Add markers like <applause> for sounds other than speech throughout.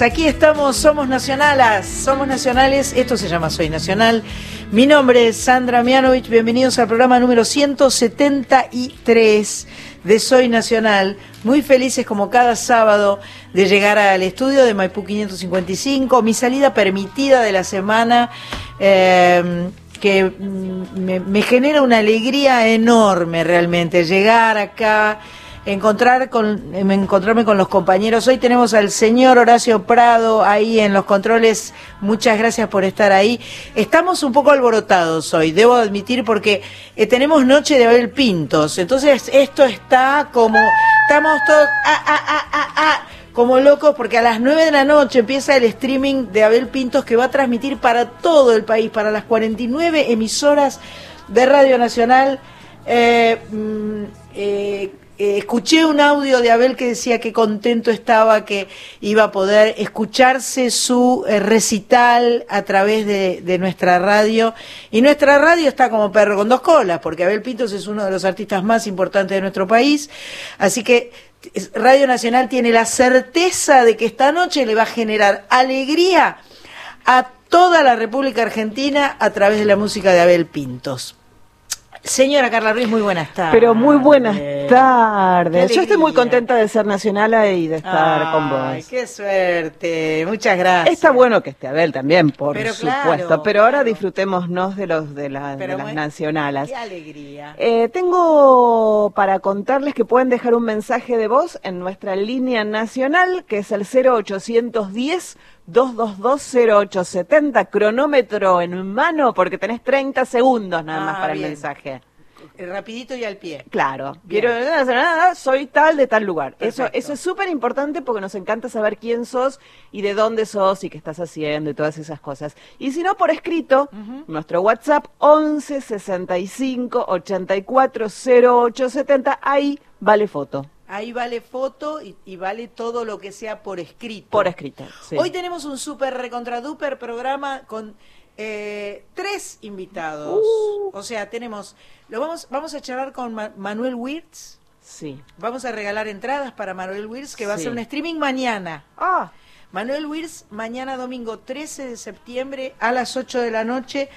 tardes. Aquí estamos, somos nacionalas, somos nacionales. Esto se llama Soy Nacional. Mi nombre es Sandra Mianovich. Bienvenidos al programa número 173 de Soy Nacional. Muy felices como cada sábado de llegar al estudio de Maipú 555. Mi salida permitida de la semana. eh, que mm, me genera una alegría enorme realmente llegar acá, encontrar con, em, encontrarme con los compañeros. Hoy tenemos al señor Horacio Prado ahí en los controles. Muchas gracias por estar ahí. Estamos un poco alborotados hoy, debo admitir, porque eh, tenemos noche de Abel Pintos. Entonces esto está como, estamos todos, ah, ah, ah, ah, ah, como locos porque a las 9 de la noche empieza el streaming de Abel Pintos que va a transmitir para todo el país, para las 49 emisoras de Radio Nacional. Eh, mm, eh, eh, escuché un audio de Abel que decía que contento estaba que iba a poder escucharse su eh, recital a través de, de nuestra radio. Y nuestra radio está como perro con dos colas, porque Abel Pintos es uno de los artistas más importantes de nuestro país. Así que Radio Nacional tiene la certeza de que esta noche le va a generar alegría a toda la República Argentina a través de la música de Abel Pintos. Señora Carla Ruiz, muy buenas tardes. Pero muy buenas tardes. Yo estoy muy contenta de ser nacional y de estar con Ay, vos. qué suerte. Muchas gracias. Está bueno que esté Abel también, por Pero supuesto. claro, pero ahora claro. disfrutémonos de los de, la- de las muy- nacionales. Qué alegría. Eh, tengo para contarles que pueden dejar un mensaje de voz en nuestra línea nacional, que es el 0810 2220870, cronómetro en mano, porque tenés 30 segundos nada más Ah, para bien. el mensaje. Eh, Rapidito y al pie. Claro, Bien. quiero nada, soy tal de tal lugar. Eso, Perfecto. eso es súper importante porque nos encanta saber quién sos y de dónde sos y qué estás haciendo y todas esas cosas. Y si no, por escrito, nuestro WhatsApp 11 65 84 08 70, ahí vale foto. Ahí vale foto y, y vale todo lo que sea por escrito. Por escrito. sí. Hoy tenemos un super recontraduper programa con eh, tres invitados. Uh. O sea, tenemos, lo vamos, vamos a charlar con Ma- Manuel Wirtz. Sí. Vamos a regalar entradas para Manuel Wirtz, que va a hacer un streaming mañana. Ah, Manuel Wirtz, mañana domingo 13 de septiembre a las 8 de la noche.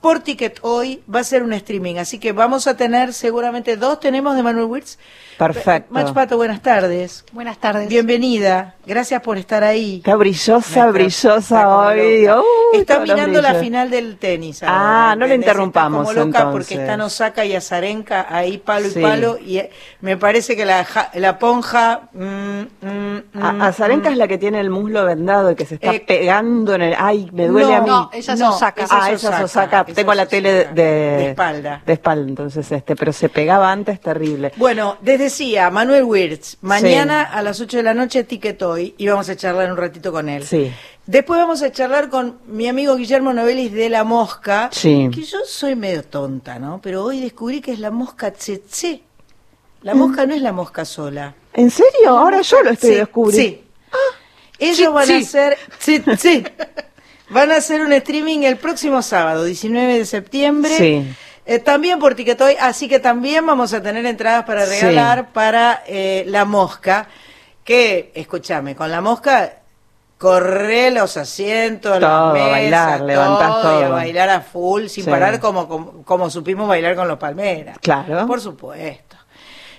Por Ticket Hoy va a ser un streaming, así que vamos a tener seguramente dos. Tenemos de Manuel Wirtz. Perfecto. Mach Pato, buenas tardes. Buenas tardes. Bienvenida. Gracias por estar ahí. está brillosa, Nuestra- brillosa hoy. Uy, está mirando la final del tenis. Ah, no ¿entendés? interrumpamos, Está como loca porque entonces. están Osaka y Azarenka ahí palo Sí. y palo. Y eh, me parece que la, la ponja. mm, mm, mm, Azarenka mm. es la que tiene el muslo vendado y que se está Eh, pegando en el... Ay, me duele no, a mí. No, ella es No, Osaka. esa ah, es esa es Osaka, Osaka. esa Tengo la tele de, espalda. De espalda, entonces este, pero se pegaba antes terrible. Bueno, les decía, Manuel Wirtz, mañana a las 8 de la noche Ticket Hoy y vamos a charlar un ratito con él. Sí. Después vamos a charlar con mi amigo Guillermo Novelis de La Mosca, Sí. que yo soy medio tonta, ¿no? Pero hoy descubrí que es la mosca tsetse. La Mm. mosca no es la mosca sola. ¿En serio? Ahora yo lo estoy Sí, descubriendo. Sí. Ellos van a hacer... Sí, sí. <laughs> Van a hacer un streaming el próximo sábado, 19 de septiembre. Sí. Eh, también por Ticketoy, así que también vamos a tener entradas para Sí. regalar para eh, La Mosca, que, escúchame, con La Mosca corre los asientos, Todo, las a mesas, bailar, levantás y a todo. bailar a full, sin Sí. parar como, como, como supimos bailar con los Palmeras. Claro. Por supuesto.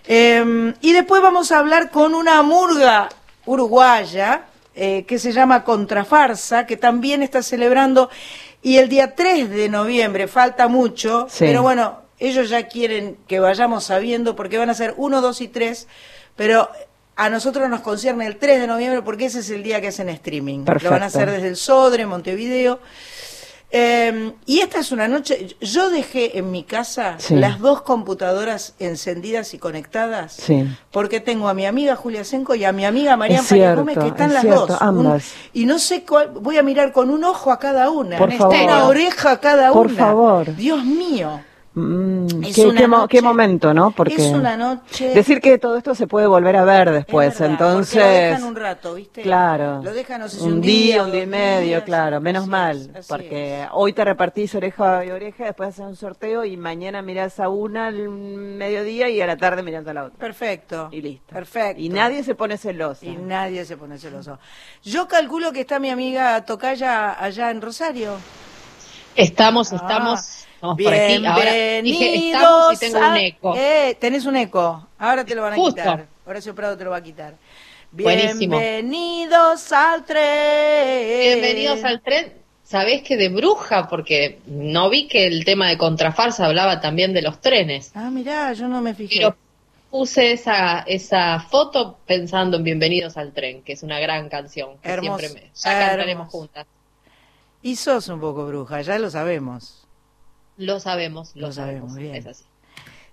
Eh, y después vamos a hablar con una murga uruguaya eh, que se llama Contrafarsa, que también está celebrando. Y el día 3 de noviembre, falta mucho, Sí. pero bueno, ellos ya quieren que vayamos sabiendo porque van a ser 1, 2 y 3, pero a nosotros nos concierne el 3 de noviembre porque ese es el día que hacen streaming. Lo van a hacer desde el Sodre, Montevideo. Eh, y esta es una noche, yo dejé en mi casa Sí. las dos computadoras encendidas y conectadas, Sí. porque tengo a mi amiga Julia Senco y a mi amiga Es cierto, Gómez que están es las cierto, dos. ambas. y no sé cuál, voy a mirar con un ojo a cada una, Por una favor. oreja a cada Por una. favor. Dios mío. Mm, Es qué, una qué mo- noche- qué momento, ¿no? Porque es una noche. decir que todo esto se puede volver a ver después, Es verdad, entonces lo dejan un rato, ¿viste? Claro. Lo dejan, no sé si un, un día, día, un día y medio, días. claro, menos Así mal, es, así porque hoy te repartís oreja y oreja, después haces un sorteo y mañana mirás a una al mediodía y a la tarde mirás a la otra. Perfecto. Y listo. Perfecto. Y nadie se pone celoso. Y nadie se pone celoso. Yo calculo que está mi amiga Tocaya allá en Rosario. Estamos, Ah, estamos, estamos por aquí. Ahora dije Bienvenidos. estamos y tengo a- un eco. Eh, tenés un eco. Ahora te lo van a Justo. quitar. Horacio Prado te lo va a quitar. Buenísimo. Bienvenidos al tren. Bienvenidos al tren. Sabés que de bruja, porque no vi que el tema de contrafarsa hablaba también de los trenes, Ah, mirá, yo no me fijé. pero puse esa, esa foto pensando en Bienvenidos al tren, que es una gran canción que Hermoso, siempre me, ya cantaremos hermoso. juntas. Y sos un poco bruja, ya lo sabemos. Lo sabemos, lo, Lo sabemos, sabemos, bien. es así.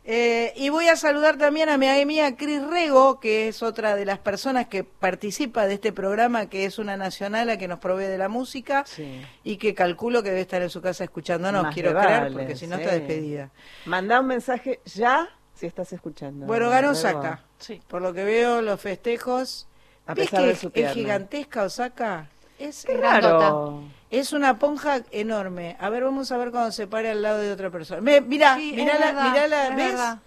Eh, y voy a saludar también a mi amiga Cris Rego, que es otra de las personas que participa de este programa, que es una nacional a que nos provee de la música Sí. y que calculo que debe estar en su casa escuchándonos, Más quiero creer, vale, porque si no sí. está despedida. Mandá un mensaje ya si estás escuchando. Bueno, ganó. Osaka. Por lo que veo, los festejos. A ¿Ves pesar de es, su es pierna. gigantesca Osaka? Es, Qué grandota. raro. Es una ponja enorme. A ver, vamos a ver cuando se pare al lado de otra persona. Me, mirá, Sí, mirá la, verdad, mirá la- es ¿ves? verdad.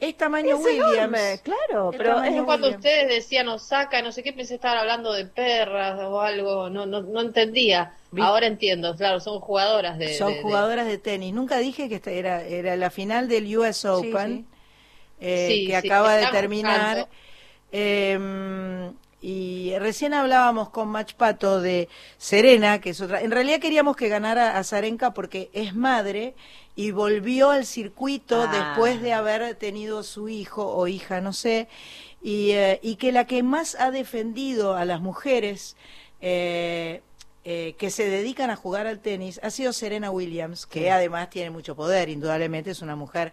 Es tamaño Es Williams. enorme, claro, Es pero es cuando Williams. ustedes decían Osaka, no sé qué, pensé estaban hablando de perras o algo, no, no, no entendía. Ahora entiendo, claro, son jugadoras de... Son de- jugadoras de tenis. Nunca dije que esta era, era la final del US Open, sí. eh, Sí, que sí, acaba de terminar. Eh, y recién hablábamos con Mach Pato de Serena, que es otra. En realidad queríamos que ganara a Zarenka porque es madre y volvió al circuito Ah. después de haber tenido su hijo o hija, no sé, y, eh, y que la que más ha defendido a las mujeres eh, eh, que se dedican a jugar al tenis ha sido Serena Williams, que además tiene mucho poder, indudablemente es una mujer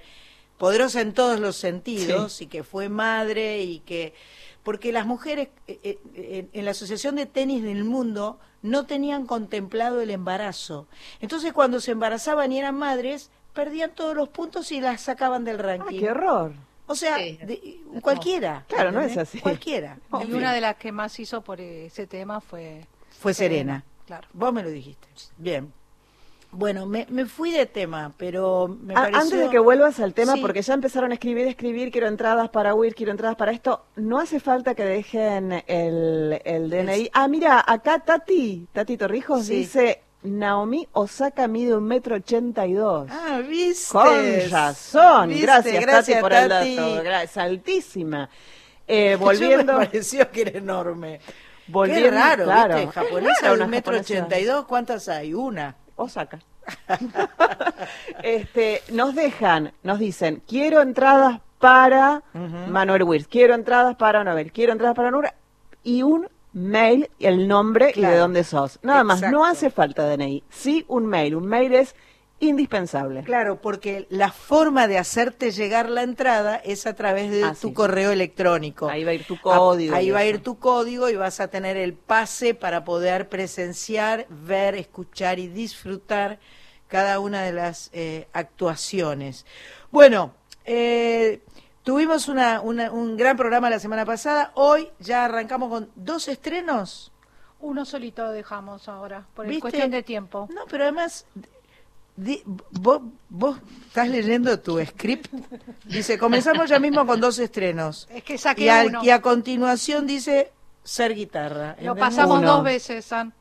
poderosa en todos los sentidos y que fue madre y que porque las mujeres eh, eh, en- la Asociación de Tenis del Mundo no tenían contemplado el embarazo. Entonces cuando se embarazaban y eran madres, perdían todos los puntos y las sacaban del Ah, ranking. qué horror. O sea, Sí. de- cualquiera. Claro, no es así. Cualquiera. <laughs> Y una de las que más hizo por ese tema fue Fue Serena. Claro. Vos me lo dijiste. Bien. Bueno, me, me fui de tema, pero me Ah, pareció... Antes de que vuelvas al tema, Sí. porque ya empezaron a escribir, escribir, quiero entradas para huir, quiero entradas para esto, no hace falta que dejen el, el DNI. Ah, mira, acá Tati, Tati Torrijos Sí. dice, Naomi Osaka mide un metro ochenta y dos. Ah, viste. Con razón, Viste, gracias, gracias, Tati por Tati. el dato, gra- es altísima. <laughs> Eh, Yo volviendo, me pareció que era enorme. volviendo, Qué raro, claro, ¿viste? es Japonesa un metro ochenta y dos, ¿cuántas hay? Una. Osaka. <laughs> este, nos dejan, nos dicen, quiero entradas para. Manuel Wirtz, quiero entradas para Nobel, quiero entradas para Nura y un mail, el nombre y de dónde sos. Nada más, no hace falta DNI, sí un mail, un mail es indispensable. Claro, porque la forma de hacerte llegar la entrada es a través de Ah, tu sí. correo electrónico. Ahí va a ir tu A- código. Ahí va a ir tu código y vas a tener el pase para poder presenciar, ver, escuchar y disfrutar cada una de las eh, actuaciones. Bueno, eh, tuvimos una- una- un gran programa la semana pasada. Hoy ya arrancamos con dos estrenos. uno solito dejamos ahora, por cuestión de tiempo. No, pero además, di- vos, vos estás leyendo tu script. Dice, comenzamos ya mismo con dos estrenos. Es que saqué Y, uno. y a continuación dice ser guitarra. Lo pasamos Uno. dos veces, San.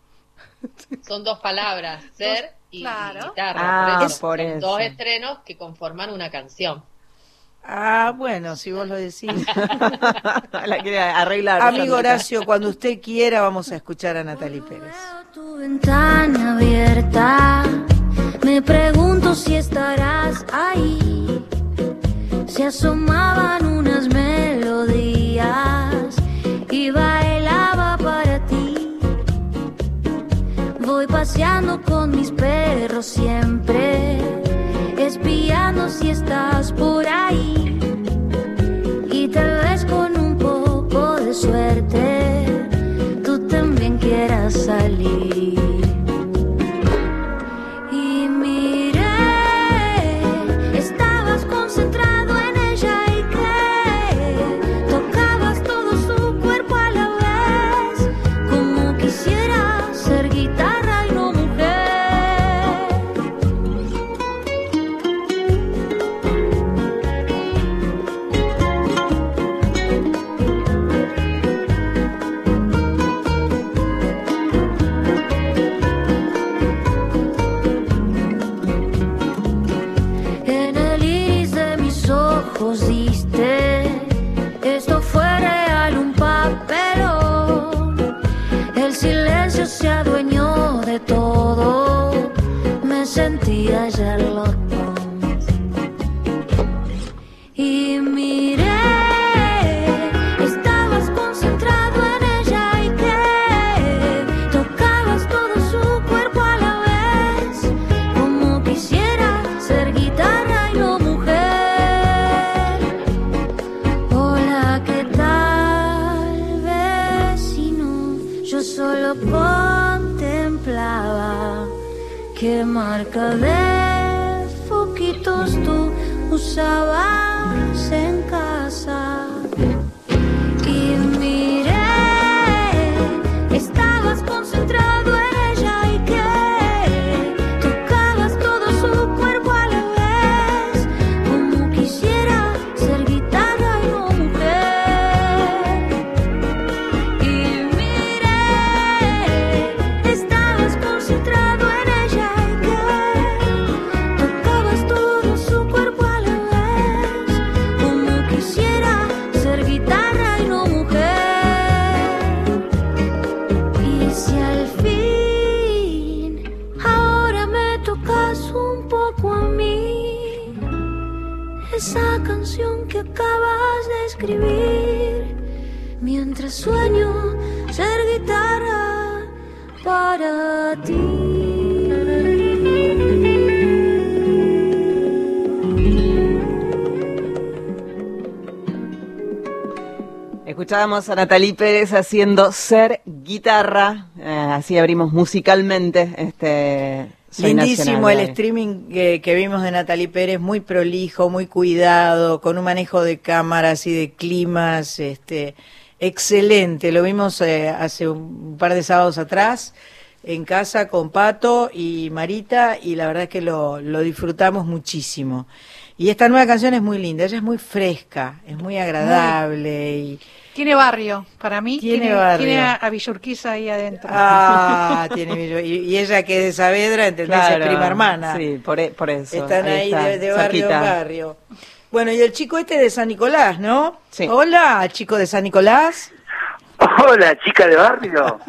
Son dos palabras, ser y, y claro. guitarra. Ah, por eso. por Son eso. dos estrenos que conforman una canción. Ah, bueno, si vos lo decís. <laughs> La quiere arreglar. Amigo. Horacio, cuando usted quiera vamos a escuchar a Natalie Pérez. Tu ventana abierta, me pregunto si estarás ahí. Se asomaban unas melodías y bailaba para ti. Voy paseando con mis perros siempre, espiando si estás por ahí. Y tal vez con un poco de suerte, tú también quieras salir. El silencio se adueñó de todo, me sentía Sherlock Holmes. Escuchábamos a Natalie Pérez haciendo Ser Guitarra, eh, así abrimos musicalmente este... Soy Lindísimo Nacional el streaming que, que vimos de Natalie Pérez, muy prolijo, muy cuidado, con un manejo de cámaras y de climas, este, excelente. Lo vimos eh, hace un par de sábados atrás en casa con Pato y Marita y la verdad es que lo, lo disfrutamos muchísimo. Y esta nueva canción es muy linda, ella es muy fresca, es muy agradable y Tiene barrio, para mí. Tiene barrio. Tiene a, a Villurquiza ahí adentro. ah, tiene y, y ella que es de Saavedra, ¿entendés? Claro, es prima hermana. Sí, por, e- por eso. Están ahí, está, de, de barrio en cerquita. barrio. Bueno, y el chico este de San Nicolás, ¿no? Sí. Hola, chico de San Nicolás. Hola, chica de barrio.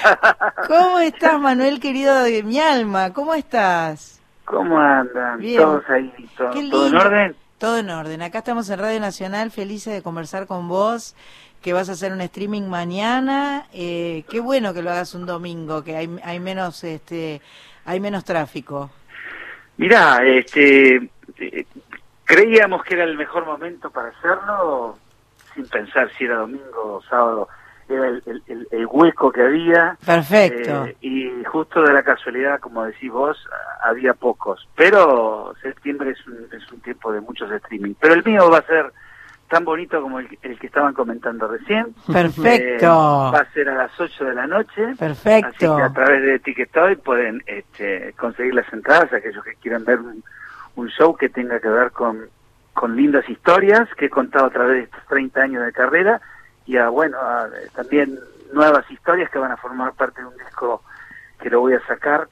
<laughs> ¿Cómo estás, Manuel, querido de mi alma? ¿Cómo estás? ¿Cómo andan? Bien. Todos ahí, todo, todo en orden. Todo en orden. Acá estamos en Radio Nacional, felices de conversar con vos, que vas a hacer un streaming mañana. Eh, qué bueno que lo hagas un domingo, que hay, hay menos, este, hay menos tráfico. Mirá, este, eh, creíamos que era el mejor momento para hacerlo, sin pensar si era domingo o sábado. Era el, el- el- el hueco que había. Perfecto. eh, y justo de la casualidad, como decís vos, había pocos. Pero septiembre es un, es un tiempo de muchos streaming. Pero el mío va a ser tan bonito como el, el que estaban comentando recién. Perfecto. Eh, va a ser a las 8 de la noche. Perfecto. Así que a través de Ticketoy pueden este, conseguir las entradas, aquellos que quieran ver un, un show que tenga que ver con, con lindas historias que he contado a través de estos 30 años de carrera y a, bueno, a, también nuevas historias que van a formar parte de un disco que lo voy a sacar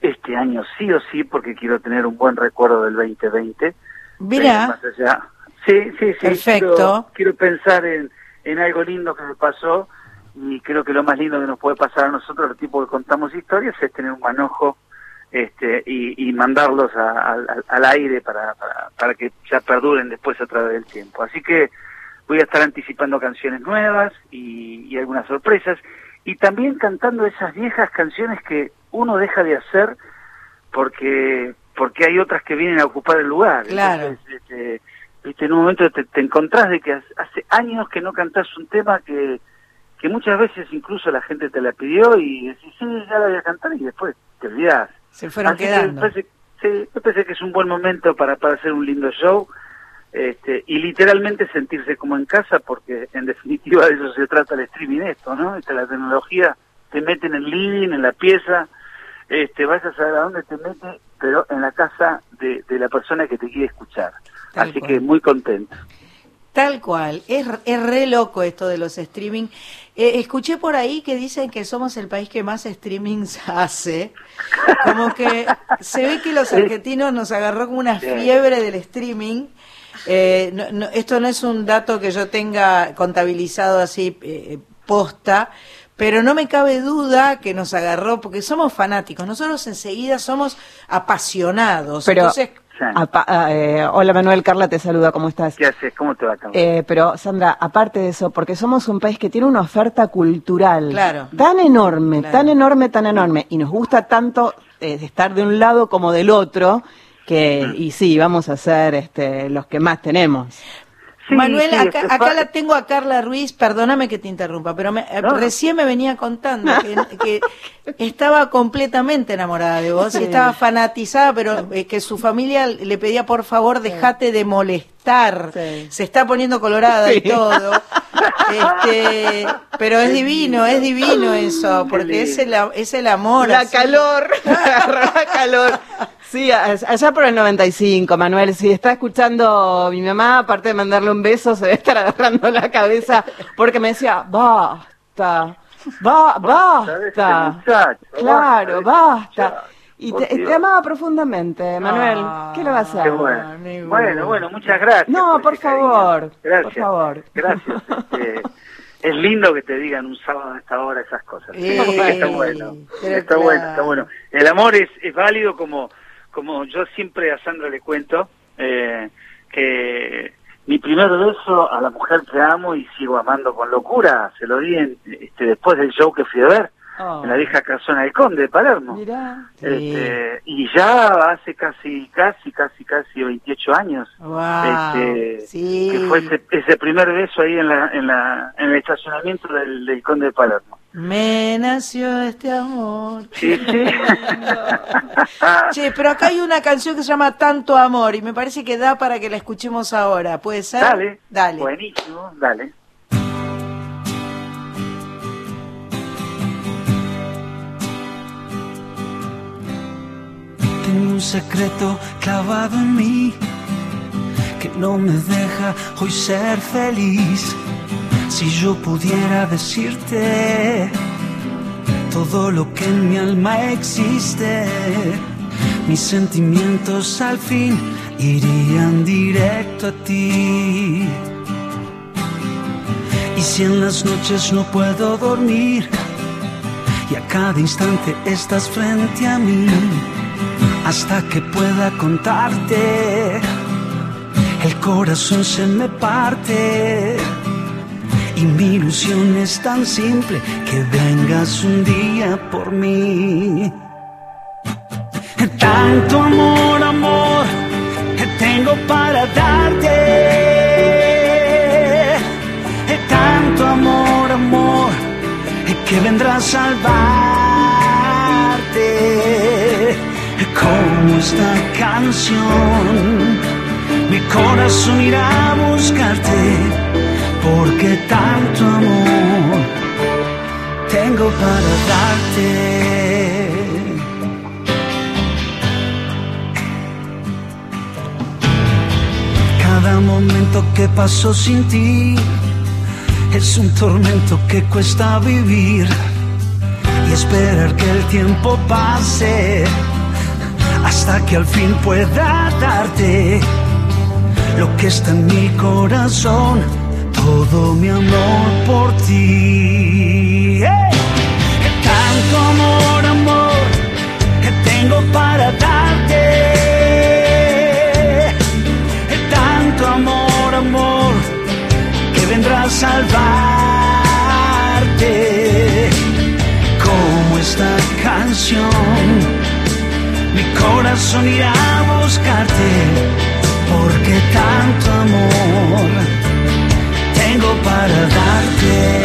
este año sí o sí porque quiero tener un buen recuerdo del 2020. Pero Mira, más allá. Sí, sí, sí. Perfecto. Quiero, quiero pensar en, en algo lindo que me pasó y creo que lo más lindo que nos puede pasar a nosotros, el tipo que contamos historias, es tener un manojo este, y, y mandarlos a- al- al aire para, para, para que ya perduren después a través del tiempo. Así que voy a estar anticipando canciones nuevas y, y algunas sorpresas. y también cantando esas viejas canciones que uno deja de hacer porque porque hay otras que vienen a ocupar el lugar. Claro. Entonces, este, en un momento te, te encontrás de que hace- años que no cantás un tema que, que muchas veces incluso la gente te la pidió y decís, sí, ya la voy a cantar y después te olvidás. Se fueron Así que quedando. me parece, sí, me parece que es un buen momento para, para hacer un lindo show este, y literalmente sentirse como en casa porque en definitiva de eso se trata el streaming esto, ¿no? Esta, la tecnología te mete en el living, en la pieza, este, vas a saber a dónde te mete, pero en la casa de, de la persona que te quiere escuchar. Tal Así cual. que muy contento. Tal cual, es, es re loco esto de los streaming. Eh, escuché por ahí que dicen que somos el país que más streamings <laughs> hace. Como que se ve que los argentinos nos agarró como una fiebre del streaming. Eh, no- no- esto no es un dato que yo tenga contabilizado así eh, posta, pero no me cabe duda que nos agarró porque somos fanáticos. Nosotros enseguida somos apasionados. Pero, Entonces, apa- ah, eh, hola Manuel, Carla te saluda, ¿cómo estás? ¿Qué haces? ¿Cómo te va? Eh, pero Sandra, aparte de eso, porque somos un país que tiene una oferta cultural Claro. tan enorme, Claro. tan enorme, tan enorme, y nos gusta tanto eh, estar de un lado como del otro, que, y sí, vamos a ser este, los que más tenemos. Sí, Manuel, sí, acá, es- acá la tengo a Carla Ruiz, perdóname que te interrumpa, pero me- eh, No. recién me venía contando que, <laughs> que estaba completamente enamorada de vos, y estaba fanatizada, pero eh, que su familia le pedía por favor dejate de molestar, Sí. se está poniendo colorada y todo. Este, pero es divino, es divino eso, porque es el, es el amor. La así. calor, <laughs> la calor. Sí, allá por el 95, Manuel, si está escuchando mi mamá, aparte de mandarle un beso, se debe estar agarrando la cabeza porque me decía, basta, va, Basta muchacho, Claro, basta. Y te, te amaba profundamente, Manuel. Ah, ¿Qué le va a hacer? Bueno. Bueno, bueno, muchas gracias. No, por favor, Gracias. por favor. Gracias. <laughs> Este, es lindo que te digan un sábado a esta hora esas cosas. <laughs> Eh, está bueno. Está bueno, está bueno. El amor es, es válido como, como yo siempre a Sandra le cuento, eh, que mi primer beso a la mujer que amo y sigo amando con locura, se lo di en, este, después del show que fui a ver, Oh, en la vieja casona del Conde de Palermo. mirá. Sí. Este, y ya hace casi, casi, casi, casi 28 años. Wow, Este, sí. que fue ese, ese primer beso ahí en, la, en, la, en el estacionamiento del, del Conde de Palermo. Me nació este amor. Sí, sí. <laughs> Che, pero acá hay una canción que se llama Tanto Amor y me parece que da para que la escuchemos ahora. ¿Puede ser? dale, Dale. buenísimo, dale. Tengo un secreto clavado en mí que no me deja hoy ser feliz. Si yo pudiera decirte todo lo que en mi alma existe, mis sentimientos al fin irían directo a ti. Y si en las noches no puedo dormir y a cada instante estás frente a mí, hasta que pueda contarte. El corazón se me parte y mi ilusión es tan simple que vengas un día por mí. Tanto amor, amor, que tengo para darte. Tanto amor, amor, que vendrá a salvarte como esta canción. Mi corazón irá a buscarte porque tanto amor tengo para darte. Cada momento que paso sin ti es un tormento que cuesta vivir y esperar que el tiempo pase hasta que al fin pueda darte lo que está en mi corazón, todo mi amor por ti. ¡Hey! Tanto amor, amor que tengo para darte. Que tanto amor, amor que vendrá a salvarte. Como esta canción, mi corazón irá a buscarte. Porque tanto amor para darte.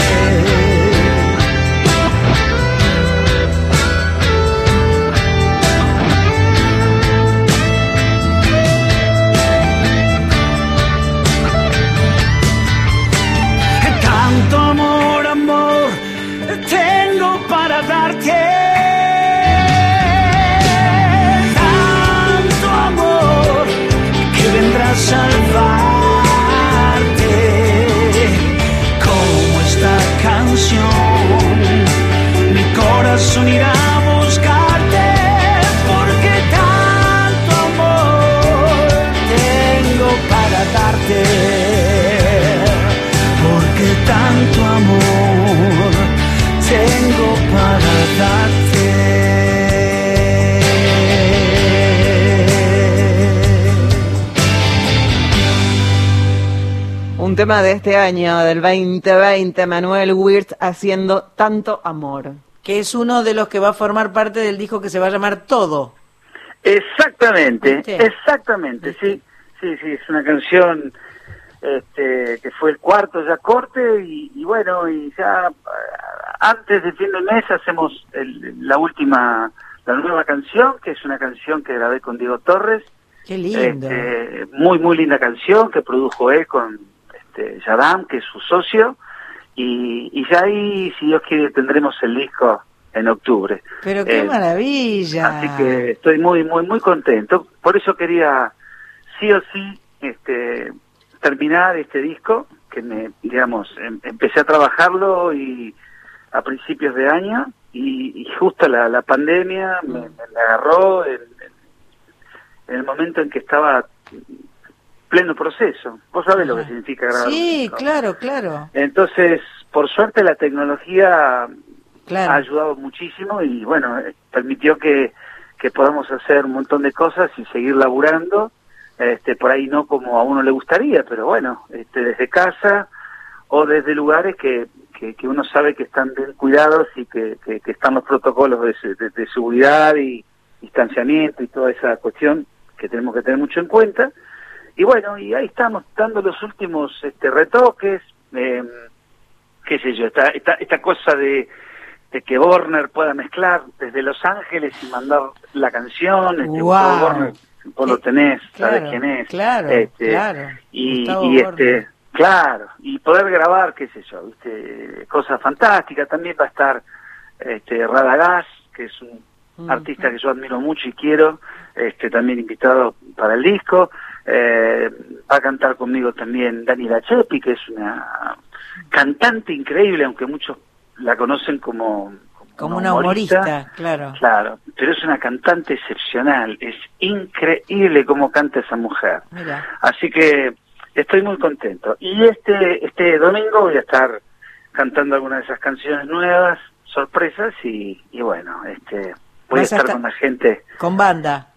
Tema de este año, del 2020, Manuel Wirtz haciendo tanto amor. Que es uno de los que va a formar parte del disco que se va a llamar Todo. Exactamente, exactamente, sí, sí, sí, es una canción este, que fue el cuarto ya corte y, y bueno, y ya eh, antes de fin de mes hacemos el- la última, la nueva canción, que es una canción que grabé con Diego Torres, Qué lindo. este, muy, muy linda canción que produjo él con este, Yadam, que es su socio, y, y ya ahí, si Dios quiere, tendremos el disco en octubre. Pero qué Eh, maravilla. Así que estoy muy, muy, muy contento. Por eso quería, sí o sí, este, terminar este disco, que me, digamos, em- empecé a trabajarlo y a principios de año, y, y justo la, la pandemia me, me agarró en, en el momento en que estaba pleno proceso. Vos sabés lo que Ajá. significa grabar Sí, claro, claro. Entonces, por suerte la tecnología Claro. ha ayudado muchísimo y bueno, eh, permitió que, que podamos hacer un montón de cosas y seguir laburando, este, por ahí no como a uno le gustaría, pero bueno, este, desde casa o desde lugares que, que, que uno sabe que están bien cuidados y que, que, que están los protocolos de- de seguridad y distanciamiento y toda esa cuestión que tenemos que tener mucho en cuenta. Y bueno, y ahí estamos dando los últimos este, retoques, eh, qué sé yo, esta, esta, esta cosa de, de que Warner pueda mezclar desde Los Ángeles y mandar la canción, este. Gustavo Warner, vos lo tenés, sabés Claro, quién es. claro, Este, claro. Y, y este, claro, y poder grabar, qué sé yo, viste, cosas fantásticas, también va a estar este, Radagás, que es un Mm. artista que yo admiro mucho y quiero, este, también invitado para el disco. Eh, va a cantar conmigo también Daniela Chepi, que es una cantante increíble, aunque muchos la conocen como, Como una humorista, claro. Claro, pero es una cantante excepcional, es increíble cómo canta esa mujer. Mira. Así que estoy muy contento. Y este este domingo voy a estar cantando algunas de esas canciones nuevas, sorpresas y, y bueno, este voy a estar- con la gente. Con banda.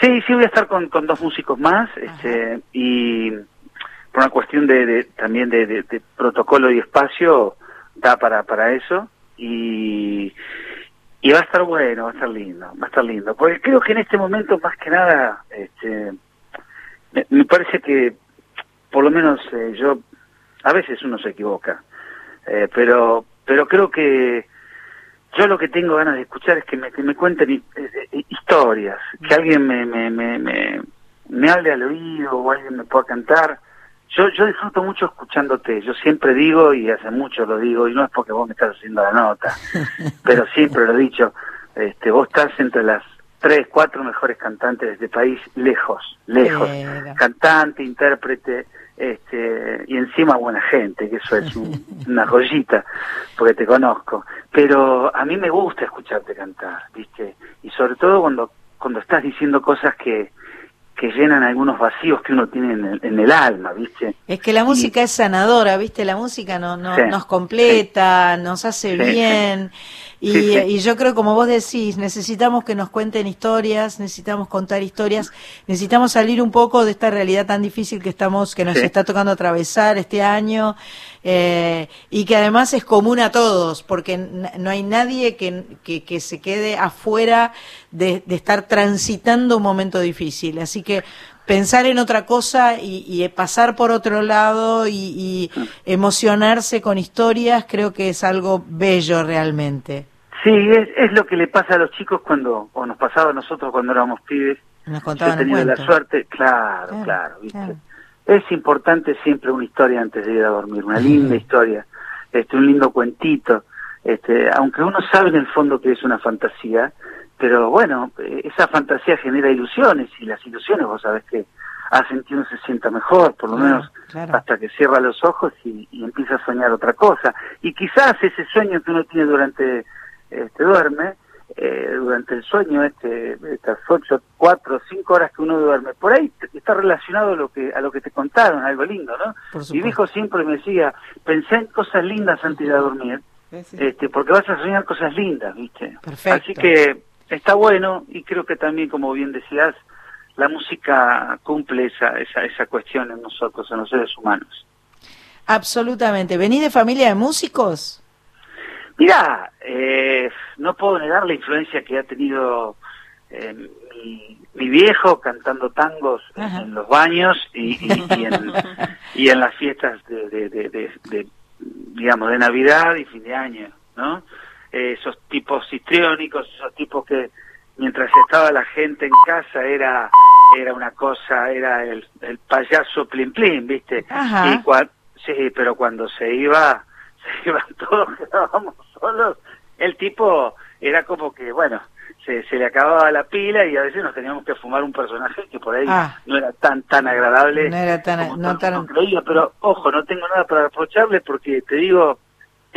Sí, sí voy a estar con, con dos músicos más, este y por una cuestión de, de- también de, de- de protocolo y espacio da para para eso y y va a estar bueno, va a estar lindo, va a estar lindo, porque creo que en este momento más que nada este me, me parece que por lo menos eh, yo a veces uno se equivoca eh, pero pero creo que yo lo que tengo ganas de escuchar es que me, que me cuenten eh, eh, historias que alguien me, me, me, me, me hable al oído o alguien me pueda cantar. Yo yo disfruto mucho escuchándote yo siempre digo y hace mucho lo digo y no es porque vos me estás haciendo la nota <laughs> pero siempre lo he dicho este vos estás entre las tres cuatro mejores cantantes de este país lejos lejos. Pero- cantante, intérprete, este, y encima buena gente, que eso es un- <laughs> una joyita, porque te conozco. Pero a mí me gusta escucharte cantar, ¿viste? Y sobre todo cuando, cuando estás diciendo cosas que, que llenan algunos vacíos que uno tiene en el, en el alma, ¿viste? Es que la música es sanadora, ¿viste? La música no, no, Sí, nos completa, nos hace Sí, bien. Y, Sí, sí. y yo creo, como vos decís, necesitamos que nos cuenten historias, necesitamos contar historias, necesitamos salir un poco de esta realidad tan difícil que estamos, que nos Sí. está tocando atravesar este año, eh, y que además es común a todos, porque no hay nadie que, que, que se quede afuera de, de estar transitando un momento difícil. Así que pensar en otra cosa y, y pasar por otro lado y, y emocionarse con historias creo que es algo bello realmente. Sí, es, es lo que le pasa a los chicos cuando, o nos pasaba a nosotros cuando éramos pibes. Nos Yo he contaban tenido la suerte, claro, Claro, claro, ¿viste? claro. Es importante siempre una historia antes de ir a dormir, una <laughs> linda historia, este, un lindo cuentito, este, aunque uno sabe en el fondo que es una fantasía, pero bueno, esa fantasía genera ilusiones y las ilusiones vos sabés que hacen que uno se sienta mejor, por lo menos claro. hasta que cierra los ojos y, y empieza a soñar otra cosa. Y quizás ese sueño que uno tiene durante, este, duerme, eh, durante el sueño, este, estas ocho, cuatro, cinco horas que uno duerme, por ahí está relacionado a lo que, a lo que te contaron, algo lindo, ¿no? Mi viejo siempre me decía, pensé en cosas lindas antes de dormir, Sí, sí. este, porque vas a soñar cosas lindas, ¿viste? Perfecto. Así que está bueno y creo que también, como bien decías, la música cumple esa, esa, esa cuestión en nosotros, en los seres humanos. Absolutamente. ¿Venís de familia de músicos? Mira, eh, no puedo negar la influencia que ha tenido eh, mi, mi viejo cantando tangos en, Ajá. en los baños y, y- y en, <laughs> y en las fiestas de, de- de- de- de, digamos, de Navidad y fin de año, ¿no? Eh, esos tipos histriónicos, esos tipos que mientras estaba la gente en casa era era una cosa, era el, el payaso plin plin, ¿viste? Ajá. Y cua- sí, pero cuando se iba, <laughs> se iban todos, <laughs> quedábamos solos. El tipo era como que, bueno, se, se le acababa la pila y a veces nos teníamos que fumar un personaje que por ahí Ah. no era tan tan agradable No era tan- como no tan- creía. Pero ojo, no tengo nada para reprocharle porque te digo,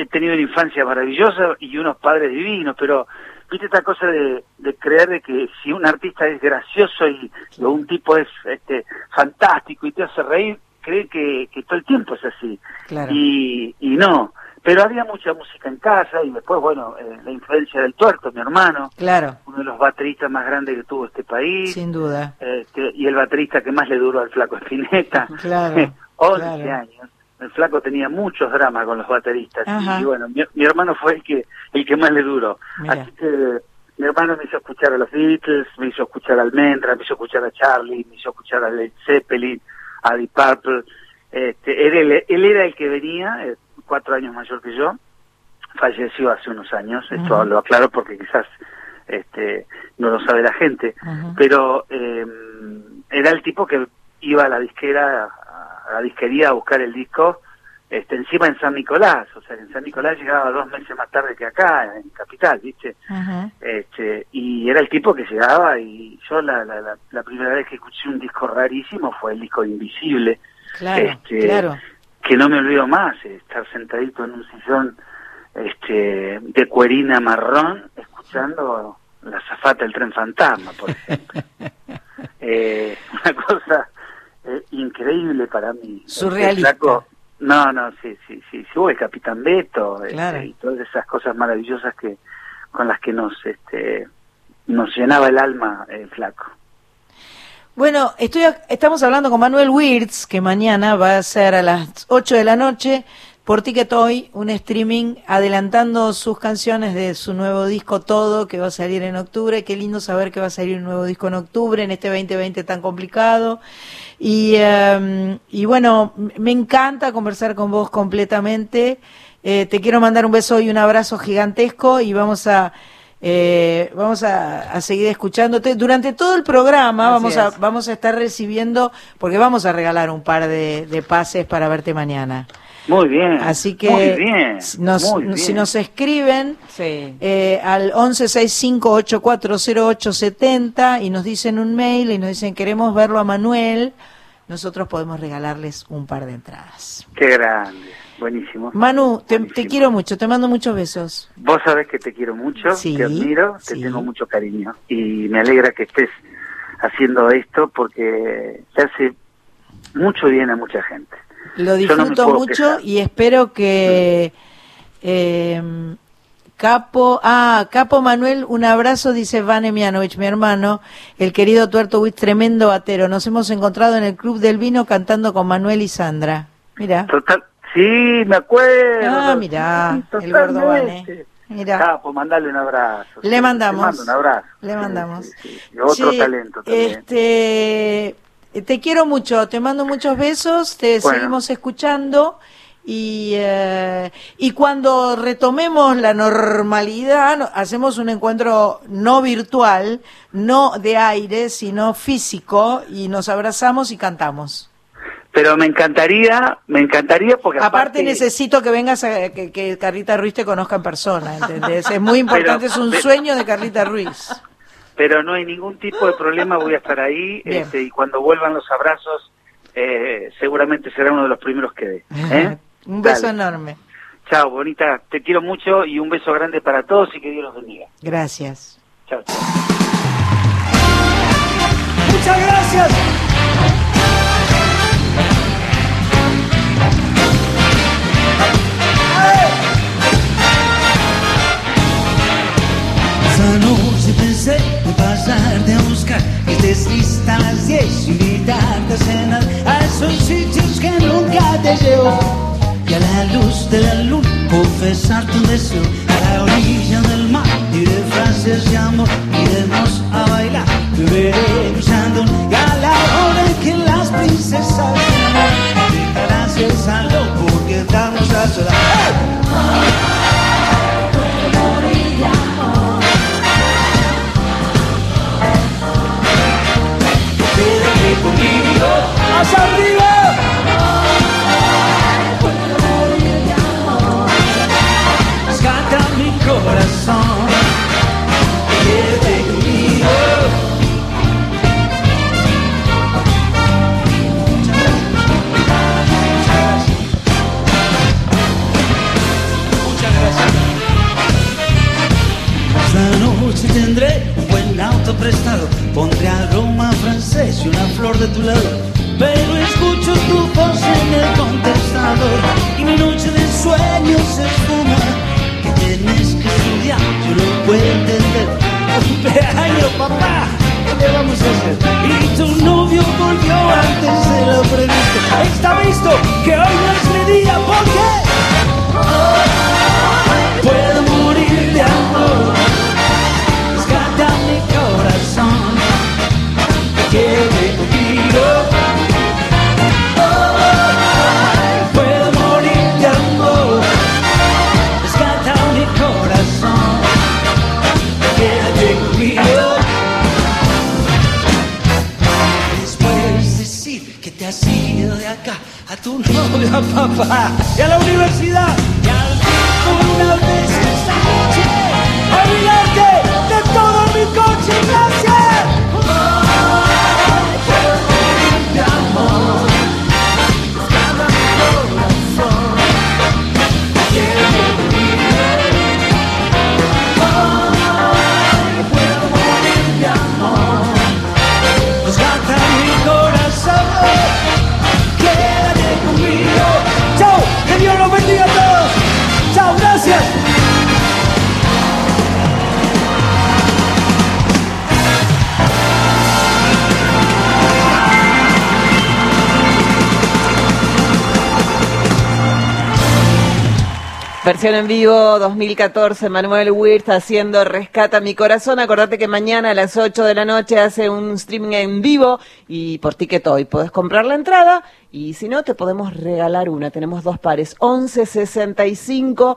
he tenido una infancia maravillosa y unos padres divinos, pero viste esta cosa de, de creer de que si un artista es gracioso y o un tipo es este fantástico y te hace reír, cree que, que todo el tiempo es así. Claro. Y, y no, pero había mucha música en casa y después, bueno, eh, la influencia del tuerto, mi hermano, Claro, uno de los bateristas más grandes que tuvo este país, sin duda. este, y el baterista que más le duró al flaco Espineta, Claro, <laughs> 11 claro. años. El flaco tenía muchos dramas con los bateristas Ajá. y bueno, mi, mi hermano fue el que el que más le duró. Mira. Así que mi hermano me hizo escuchar a los Beatles, me hizo escuchar a Almendra, me hizo escuchar a Charlie, me hizo escuchar a Led Zeppelin, a Deep Purple. Este, él, él, él era el que venía, eh, cuatro años mayor que yo, falleció hace unos años, esto lo aclaro porque quizás este, no lo sabe la gente, pero eh, era el tipo que iba a la disquera, a la disquería a buscar el disco, este, encima en San Nicolás, o sea, en San Nicolás llegaba dos meses más tarde que acá, en Capital, ¿viste? Este, y era el tipo que llegaba y yo la, la, la, la primera vez que escuché un disco rarísimo fue el disco Invisible, Claro, Este, claro. que no me olvido más, eh, estar sentadito en un sillón este, de cuerina marrón, escuchando la zafata del tren fantasma, por ejemplo. <laughs> Eh, una cosa eh, increíble para mí. Surrealista. Flaco- no, no, sí, sí, sí, sí, o el Capitán Beto, este, y todas esas cosas maravillosas que con las que nos este nos llenaba el alma el flaco. Bueno, estoy, estamos hablando con Manuel Wirtz, que mañana va a ser a las 8 de la noche por Ticket Hoy, un streaming adelantando sus canciones de su nuevo disco Todo, que va a salir en octubre. Qué lindo saber que va a salir un nuevo disco en octubre, en este 2020 tan complicado. Y, eh, y bueno, me encanta conversar con vos completamente. Eh, te quiero mandar un beso y un abrazo gigantesco y vamos a... eh, vamos a, a seguir escuchándote durante todo el programa. Así Vamos a, vamos a estar recibiendo, porque vamos a regalar un par de, de pases para verte mañana. Muy bien. Así que muy bien, si nos, muy bien. si nos escriben Sí. eh, al 1165840870 y nos dicen un mail y nos dicen queremos verlo a Manuel, nosotros podemos regalarles un par de entradas. Qué grande, buenísimo. Manu, te, quiero mucho, te mando muchos besos. Vos sabés que te quiero mucho, Sí, te admiro, te sí. tengo mucho cariño y me alegra que estés haciendo esto porque te hace mucho bien a mucha gente. Lo no disfruto mucho quejar. y espero que eh, Capo, ah, Capo Manuel, un abrazo, dice Vane Mianovich, mi hermano, el querido Tuerto Witt, tremendo batero. Nos hemos encontrado en el Club del Vino cantando con Manuel y Sandra. Mira. Total, sí, me acuerdo. Ah, mirá, Sí, el gordo Vane. Mira. Capo, mandale un abrazo. Le Sí, mandamos. te mando un abrazo. Le mandamos. sí, sí. Y otro talento también. Este, te quiero mucho, te mando muchos besos, te Bueno. seguimos escuchando y, eh, y cuando retomemos la normalidad, no- hacemos un encuentro no virtual, no de aire, sino físico y nos abrazamos y cantamos. Pero me encantaría, me encantaría porque Aparte, necesito que vengas a que, que Carlita Ruiz te conozca en persona, ¿entendés? Es muy importante, Pero- es un sueño de Carlita Ruiz. Pero no hay ningún tipo de problema, voy a estar ahí este, y cuando vuelvan los abrazos eh, seguramente será uno de los primeros que dé. ¿eh? <laughs> Un beso Dale. enorme. Chao, bonita, te quiero mucho y un beso grande para todos y que Dios los bendiga. Gracias. Chao, chao. Muchas gracias. Noche pensé en pasarte a buscar que estés a las 10 y invitarte a cenar a esos sitios que nunca te llevo y a la luz de la luna confesar tu deseo a la orilla del mar diré frases de amor iremos a bailar beberé usando y a la hora en que las princesas gritarás el salón porque estamos a solas ¡Hey! Versión en vivo 2014, Manuel Wirtz haciendo Rescata mi corazón. Acordate que mañana a las 8 de la noche hace un streaming en vivo y por Ticket Hoy podés comprar la entrada y si no te podemos regalar una. Tenemos dos pares, 11.65,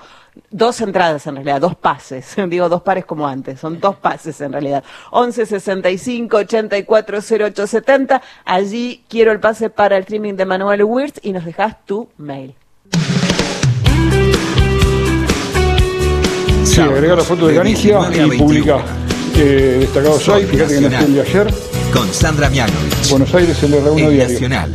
dos entradas en realidad, dos pases. <laughs> Digo dos pares como antes, son dos pases en realidad. 11.65, 840870. Allí quiero el pase para el streaming de Manuel Wirtz y nos dejas tu mail. Sí, agregar la foto de Canigia y publica. Eh, destacado soy, fíjate que nací el de ayer. Con Sandra Mianovich. Buenos Aires, el R1 en diario. Nacional.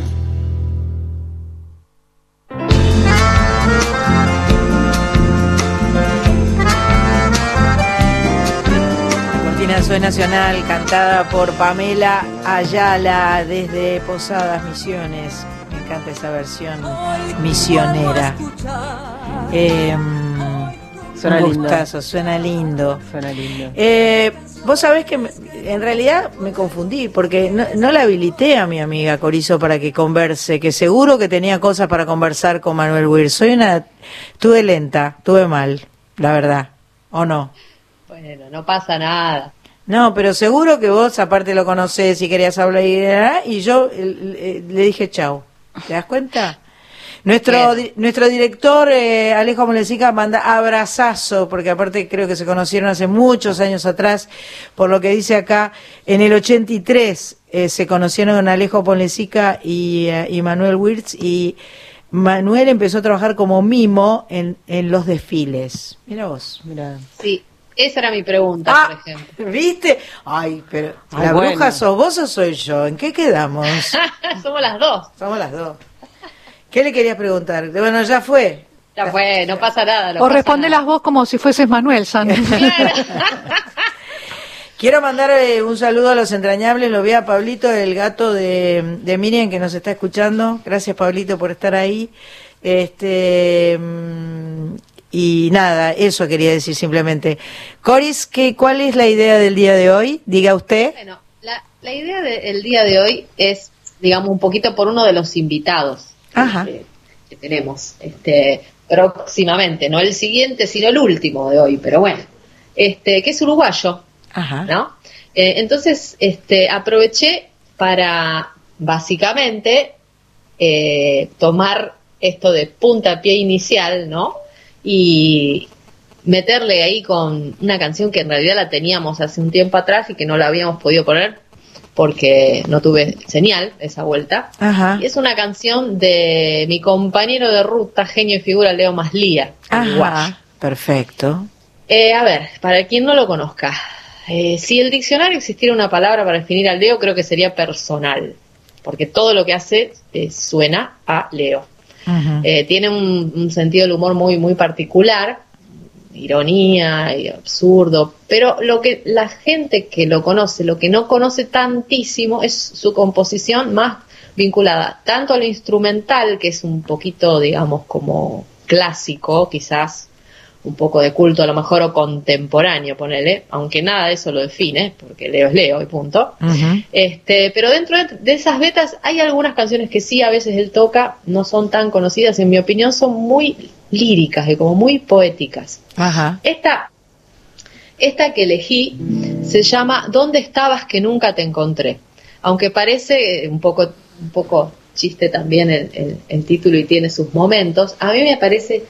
Cortina Soy Nacional, cantada por Pamela Ayala desde Posadas Misiones. Me encanta esa versión misionera. Eh, Suena un lindo. gustazo, suena lindo. Suena lindo. Eh, Vos sabés que me- en realidad me confundí porque no, no la habilité a mi amiga Corizo para que converse, que seguro que tenía cosas para conversar con Manuel Weir. Soy una... Tuve lenta, tuve mal, la verdad. ¿O no? Bueno, no pasa nada. No, pero seguro que vos aparte lo conocés y querías hablar y, y yo eh, eh, le dije chau. ¿Te das cuenta? Nuestro, di- nuestro director eh, Alejo Molesica manda abrazazo, porque aparte creo que se conocieron hace muchos años atrás, por lo que dice acá, en el 83 eh, se conocieron Alejo Ponlesica y, eh, y Manuel Wirtz y Manuel empezó a trabajar como mimo en, en los desfiles. Mira vos. Mira. Sí, esa era mi pregunta, Ah, por ejemplo. ¿Viste? Ay, pero Ay, la bueno. bruja sos vos o soy yo. ¿En qué quedamos? <laughs> Somos las dos. Somos las dos. ¿Qué le querías preguntar? Bueno, ya fue. Ya fue, no pasa nada. no O nada. vos como si fueses Manuel, Sandra. <laughs> <laughs> Quiero mandar eh, un saludo a los entrañables. Lo vi a Pablito, el gato de, de Miriam, que nos está escuchando. Gracias, Pablito, por estar ahí. Este. mm, Y nada, eso quería decir simplemente. Coris, ¿qué, ¿cuál es la idea del día de hoy? Diga usted. Bueno, la, la idea del día de hoy es, digamos, un poquito por uno de los invitados Ajá. que, que tenemos este, próximamente, no el siguiente, sino el último de hoy, pero bueno, este, que es uruguayo, Ajá. ¿no? Eh, entonces, este, aproveché para básicamente eh, tomar esto de puntapié inicial, ¿no? Y meterle ahí con una canción que en realidad la teníamos hace un tiempo atrás y que no la habíamos podido poner porque no tuve señal esa vuelta. Ajá. Y es una canción de mi compañero de ruta, genio y figura, Leo Maslía. Ajá. Perfecto. Eh, a ver, para quien no lo conozca, eh, si el diccionario existiera una palabra para definir al Leo, creo que sería personal, porque todo lo que hace eh, suena a Leo. Eh, tiene un, un sentido del humor muy, muy particular, ironía y absurdo, pero lo que la gente que lo conoce, lo que no conoce tantísimo es su composición más vinculada tanto al instrumental, que es un poquito, digamos, como clásico, quizás un poco de culto a lo mejor o contemporáneo, ponele, aunque nada de eso lo define, porque Leo es Leo y punto. Este, pero dentro de, de esas betas hay algunas canciones que sí a veces él toca, no son tan conocidas, en mi opinión, son muy líricas y como muy poéticas. Ajá. Esta, esta que elegí se llama ¿Dónde estabas que nunca te encontré? Aunque parece eh, un poco, un poco chiste también el, el- el título y tiene sus momentos, a mí me parece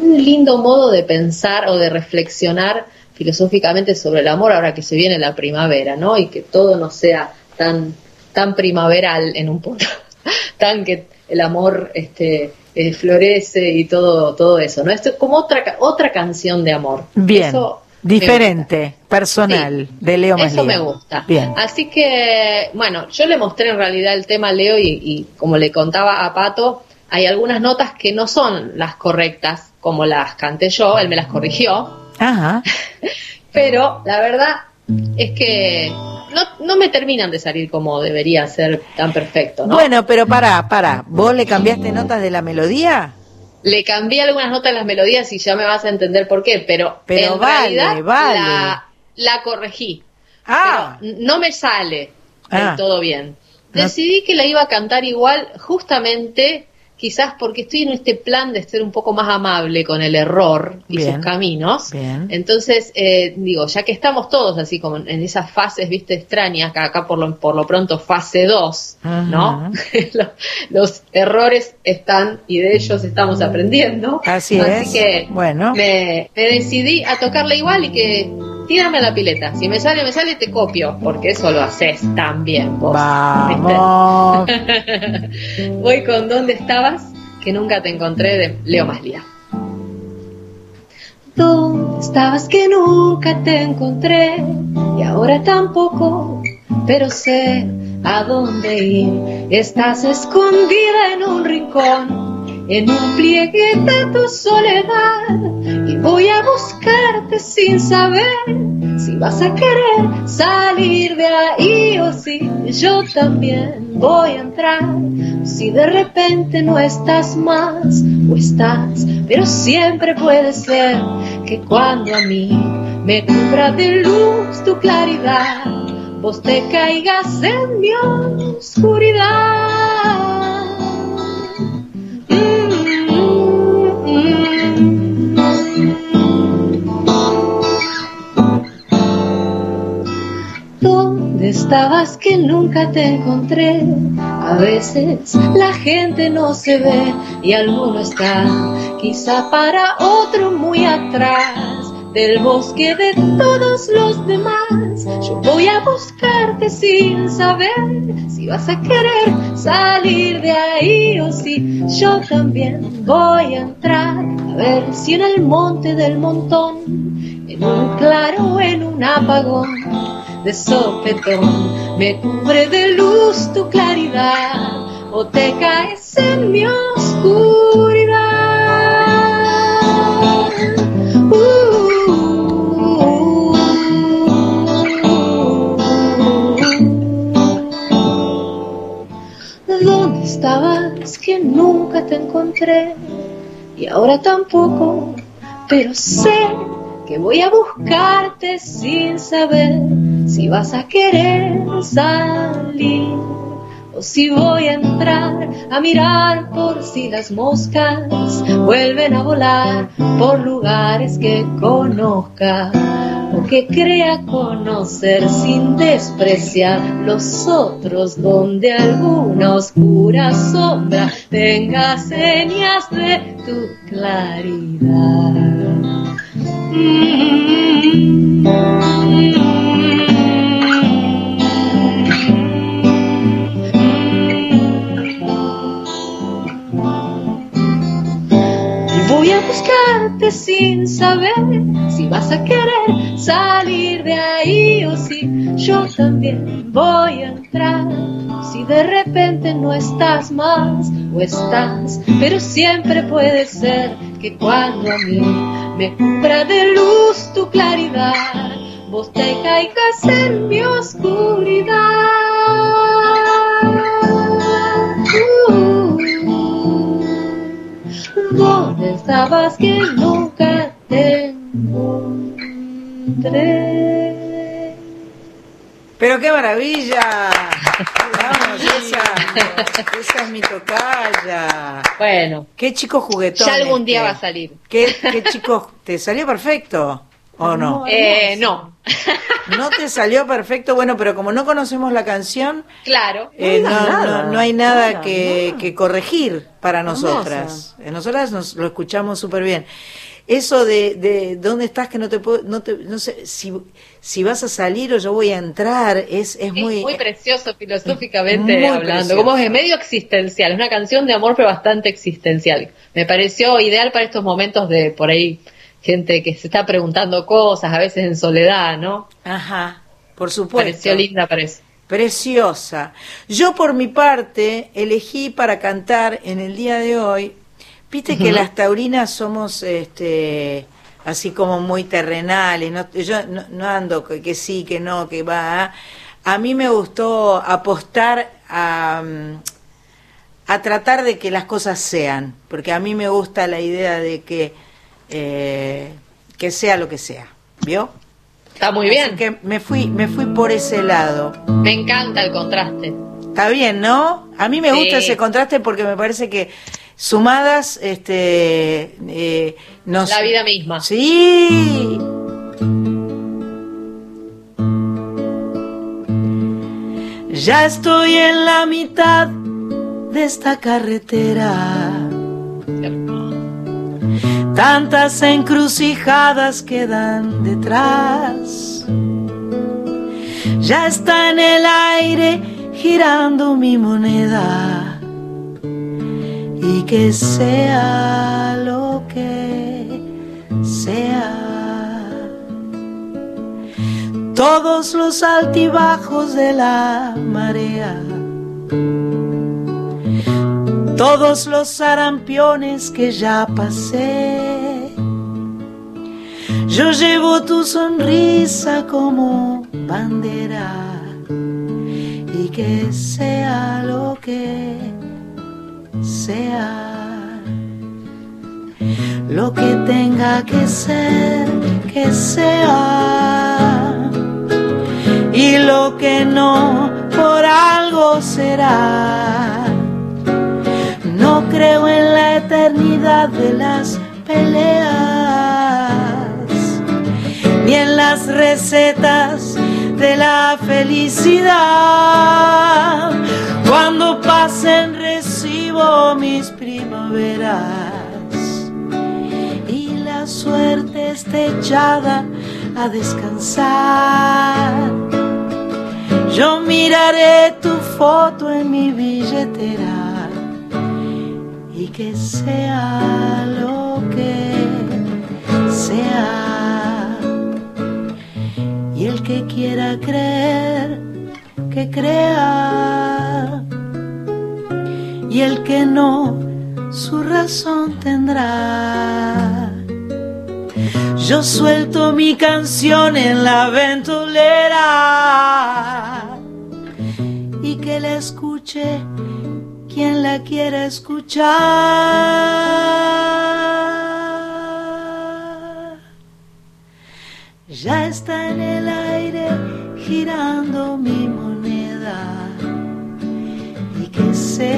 un lindo modo de pensar o de reflexionar filosóficamente sobre el amor ahora que se viene la primavera, ¿no? Y que todo no sea tan, tan primaveral en un punto, <laughs> tan que el amor este, eh, florece y todo, todo eso, ¿no? Esto es como otra, otra canción de amor. Bien. Eso Diferente, personal, de Leo eso Maslía. me gusta. Bien. Así que, bueno, yo le mostré en realidad el tema a Leo y, y como le contaba a Pato, hay algunas notas que no son las correctas como las canté yo, él me las corrigió, Ajá. <laughs> pero la verdad es que no, no me terminan de salir como debería ser tan perfecto, ¿no? Bueno, pero pará, pará. ¿Vos le cambiaste notas de la melodía? Le cambié algunas notas en las melodías y ya me vas a entender por qué, pero, Pero en vale, realidad vale. La, la corregí. Ah, pero no me sale Ah. del todo bien. Decidí que la iba a cantar igual, justamente, quizás porque estoy en este plan de ser un poco más amable con el error y Bien. sus caminos. Bien. Entonces, eh, digo, ya que estamos todos así como en esas fases, viste, extrañas, que acá por lo, por lo pronto fase 2, ¿no? <laughs> Los- Los errores están y de ellos estamos aprendiendo. Así es. que Bueno. me, me decidí a tocarla igual y que tírame a la pileta. Si me sale, me sale, te copio, porque eso lo haces también vos. Vamos. <laughs> Voy con ¿Dónde estabas? Que nunca te encontré de Leo Maslía. ¿Dónde estabas que nunca te encontré? Y ahora tampoco, pero sé a dónde ir. Estás escondida en un rincón, en un pliegue de tu soledad. Y voy a buscarte sin saber si vas a querer salir de ahí o sí, yo también voy a entrar. Si de repente no estás más o estás, pero siempre puede ser que cuando a mí me cubra de luz tu claridad, vos te caigas en mi oscuridad. ¿Dónde estabas que nunca te encontré? A veces la gente no se ve y alguno está quizá para otro muy atrás del bosque de todos los demás. Yo voy a buscarte sin saber si vas a querer salir de ahí o si yo también voy a entrar a ver si en el monte del montón, en un claro en un apagón de sopetón me cubre de luz tu claridad o te caes en mi oscuridad. ¿Dónde estabas que nunca te encontré? Y ahora tampoco, pero sé que voy a buscarte sin saber si vas a querer salir o si voy a entrar a mirar por si las moscas vuelven a volar por lugares que conozca o que crea conocer sin despreciar los otros donde alguna oscura sombra tenga señas de tu claridad. Mm-hmm. mmm. Buscarte sin saber si vas a querer salir de ahí o si yo también voy a entrar. Si de repente no estás más o estás, pero siempre puede ser que cuando a mí me cubra de luz tu claridad, vos te caigas en mi oscuridad. Uh, ¿Dónde estabas que nunca te encontré? Pero qué maravilla. <laughs> Vamos, esa, esa es mi tocaya. Bueno, Qué chico juguetón. ya algún día este. va a salir. ¿Qué, qué chico? ¿Te salió perfecto? ¿O no? Eh, no, No te salió perfecto, bueno, pero como no conocemos la canción, claro. eh, no, no, nada. no hay nada Nada, que, nada. que corregir para nosotras. Eh, Nosotras nos lo escuchamos súper bien. Eso de, de dónde estás que no te puedo, no, te, no sé si, si vas a salir o yo voy a entrar, es, es Es muy... muy, precioso filosóficamente Muy hablando, precioso. como es medio existencial, es una canción de amor pero bastante existencial. Me pareció ideal para estos momentos de por ahí gente que se está preguntando cosas, a veces en soledad, ¿no? Ajá, por supuesto. Pareció linda. Preciosa. Yo por mi parte elegí para cantar en el día de hoy, viste que las taurinas somos este así como muy terrenales, no, yo no, no ando que, que sí, que no, que va. A mí me gustó apostar a, mm, a tratar de que las cosas sean, porque a mí me gusta la idea de que, eh, que sea lo que sea, ¿vio? Está muy Así bien. que me fui, me fui por ese lado. Me encanta el contraste. Está bien, ¿no? A mí me Sí. gusta ese contraste porque me parece que sumadas, este, eh, nos... La vida misma. Sí. Ya estoy en la mitad de esta carretera. Tantas encrucijadas quedan detrás. Ya está en el aire girando mi moneda. Y que sea lo que sea. Todos los altibajos de la marea. Todos los sarampiones que ya pasé. Yo llevo tu sonrisa como bandera que sea lo que sea, lo que tenga que ser, que sea, y lo que no, por algo será. Creo en la eternidad de las peleas, ni en las recetas de la felicidad. Cuando pasen recibo mis primaveras y la suerte esté echada a descansar. Yo miraré tu foto en mi billetera y que sea lo que sea. Y el que quiera creer, que crea. Y el que no, su razón tendrá. Yo suelto mi canción en la ventolera y que la escuche quien la quiera escuchar. Ya está en el aire girando mi moneda y que sea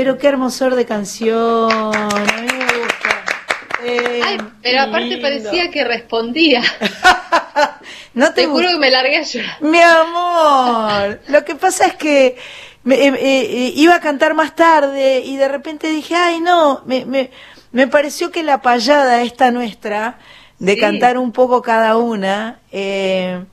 Pero qué hermosor de canción, a mí me gusta. Eh, Ay, pero aparte lindo. parecía que respondía. <laughs> No Te juro que me largué a llorar. Mi amor, lo que pasa es que me- eh, eh, iba a cantar más tarde y de repente dije, ay no, me, me, me pareció que la payada esta nuestra, de Sí. cantar un poco cada una, eh,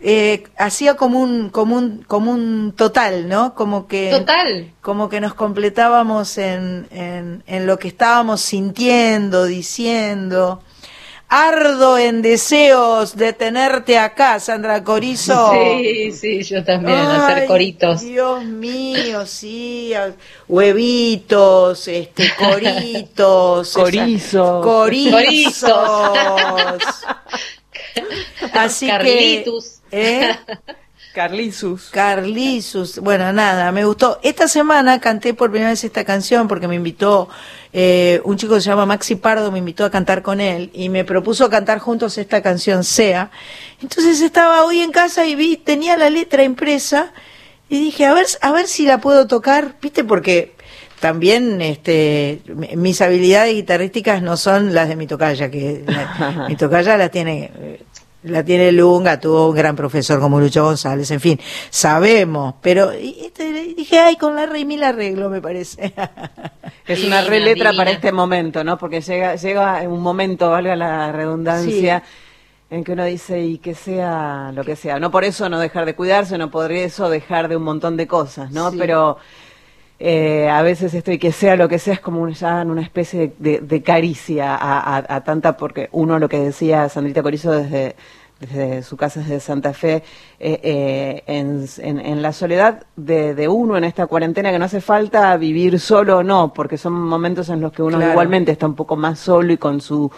eh, hacía como un, como un, como un total, ¿no? Como que Total. como que nos completábamos en, en, en lo que estábamos sintiendo, diciendo. Ardo en deseos de tenerte acá, Sandra Corizo. <laughs> Sí, sí, yo también, hacer coritos. Dios mío, sí, a- huevitos, este, <laughs> coritos, esa- Corizos. corizos. <laughs> Así Carlitos. que, ¿eh? <laughs> Carlisus. Carlisus, bueno, nada, me gustó. Esta semana canté por primera vez esta canción porque me invitó eh, un chico que se llama Maxi Pardo, me invitó a cantar con él y me propuso cantar juntos esta canción Sea. Entonces estaba hoy en casa y vi, tenía la letra impresa y dije, a ver, a ver si la puedo tocar, viste, porque también este mis habilidades guitarrísticas no son las de mi tocaya, que la- mi tocaya la tiene eh, la tiene Lunga, tuvo un gran profesor como Lucho González, en fin, sabemos, pero y- este, dije, ay, con la rey mil arreglo, me parece. <laughs> Es una re letra divina. para este momento, ¿no? Porque llega, llega en un momento, valga la redundancia, en que uno dice y que sea lo que sea. No por eso no dejar de cuidarse, no por eso dejar de un montón de cosas, ¿no? Sí. Pero eh, a veces esto y que sea lo que sea es como un- ya una especie de, de caricia a, a- a tanta, porque uno lo que decía Sandrita Corizo desde, desde su casa desde Santa Fe, eh, eh, en, en- en la soledad de, de uno en esta cuarentena, que no hace falta vivir solo o no, porque son momentos en los que uno Claro. igualmente está un poco más solo y con su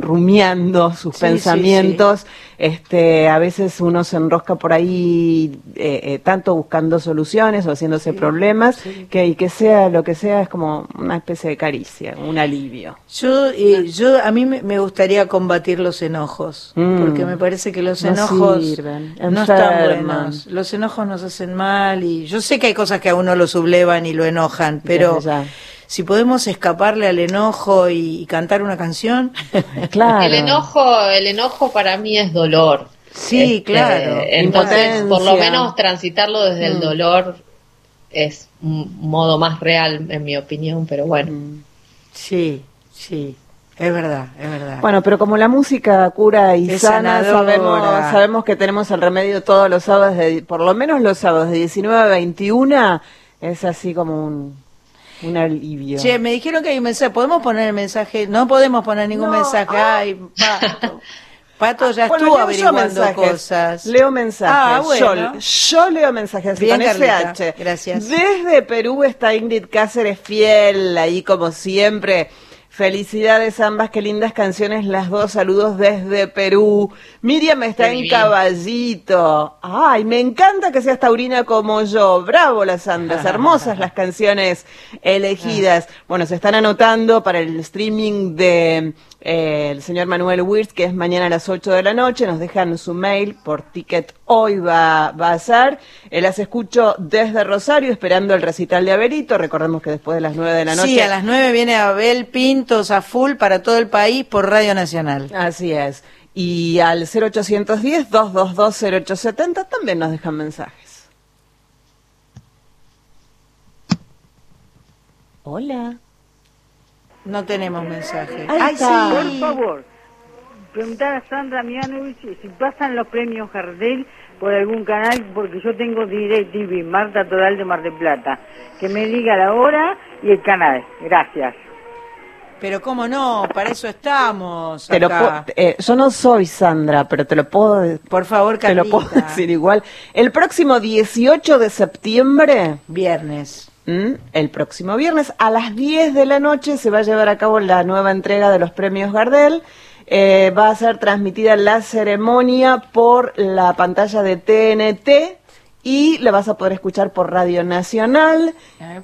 rumiando sus Sí, pensamientos, este a veces uno se enrosca por ahí eh, eh, tanto buscando soluciones o haciéndose problemas, que y que sea lo que sea es como una especie de caricia, un alivio. Yo, eh, yo a mí me gustaría combatir los enojos, Mm. porque me parece que los No enojos sirven, no están buenos. Los enojos nos hacen mal y yo sé que hay cosas que a uno lo sublevan y lo enojan, pero. Si podemos escaparle al enojo y, y cantar una canción, <laughs> Claro. El enojo, el enojo para mí es dolor. sí, Este, claro. Entonces, por lo menos transitarlo desde el Mm. dolor es un modo más real, en mi opinión, pero bueno. Sí, sí, Es verdad, es verdad. Bueno, pero como la música cura y Es sana, sabemos, sabemos que tenemos el remedio todos los sábados, de, por lo menos los sábados de 19 a 21, es así como un, un alivio. Che, me dijeron que hay un mensaje. ¿Podemos poner el mensaje? No podemos poner ningún No, mensaje. Ay, Pato. Pato ya Bueno, estuvo averiguando mensajes. cosas. Leo mensajes. Ah, bueno. yo, yo leo mensajes Bien, con Carlita. SH. Gracias. Desde Perú está Ingrid Cáceres fiel, ahí como siempre. Felicidades ambas, qué lindas canciones las dos. Saludos desde Perú. Miriam está Qué en divino. caballito. Ay, me encanta que seas taurina como yo. Bravo las andas, <laughs> hermosas las canciones elegidas. Bueno, se están anotando para el streaming de eh, el señor Manuel Wirtz, que es mañana a las 8 de la noche. Nos dejan su mail por ticket. Hoy va, va a ser. Eh, las escucho desde Rosario, esperando el recital de Averito. Recordemos que después de las 9 de la noche. Sí, a las 9 viene Abel Pintos a full para todo el país por Radio Nacional. Así es. Y al 0810-222-0870 también nos dejan mensajes. Hola. No tenemos mensaje. Ahí Ay, sí. Por favor, preguntar a Sandra Mianovich si pasan los premios Gardel por algún canal, porque yo tengo DirecTV, Marta Toral de Mar del Plata. Que me diga la hora y el canal. Gracias. Pero cómo no, para eso estamos Te lo acá. eh, yo no soy Sandra, pero te lo puedo, Por favor, te lo puedo Carlita. decir igual. El próximo 18 de septiembre, Viernes. El próximo viernes a las 10 de la noche se va a llevar a cabo la nueva entrega de los premios Gardel. Eh, va a ser transmitida la ceremonia por la pantalla de TNT y la vas a poder escuchar por Radio Nacional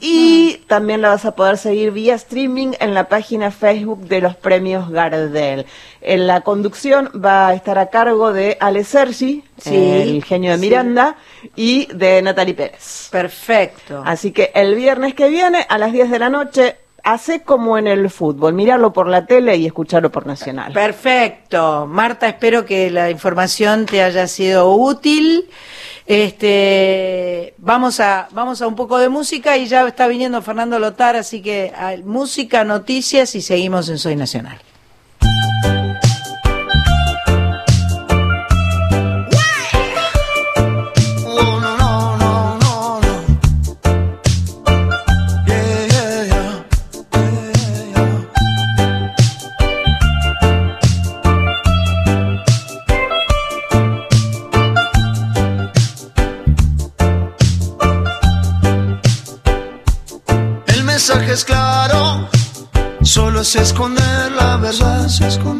y también la vas a poder seguir vía streaming en la página Facebook de los premios Gardel. En la conducción va a estar a cargo de Ale Sergi, Sí, el genio de sí. Miranda, y de Natalie Pérez. Perfecto. Así que el viernes que viene a las 10 de la noche, hace como en el fútbol, mirarlo por la tele y escucharlo por Nacional. Perfecto. Marta, espero que la información te haya sido útil. Este, vamos a, vamos a un poco de música y ya está viniendo Fernando Lotar, así que ah, música, noticias y seguimos en Soy Nacional. Es esconder la verdad, es esconder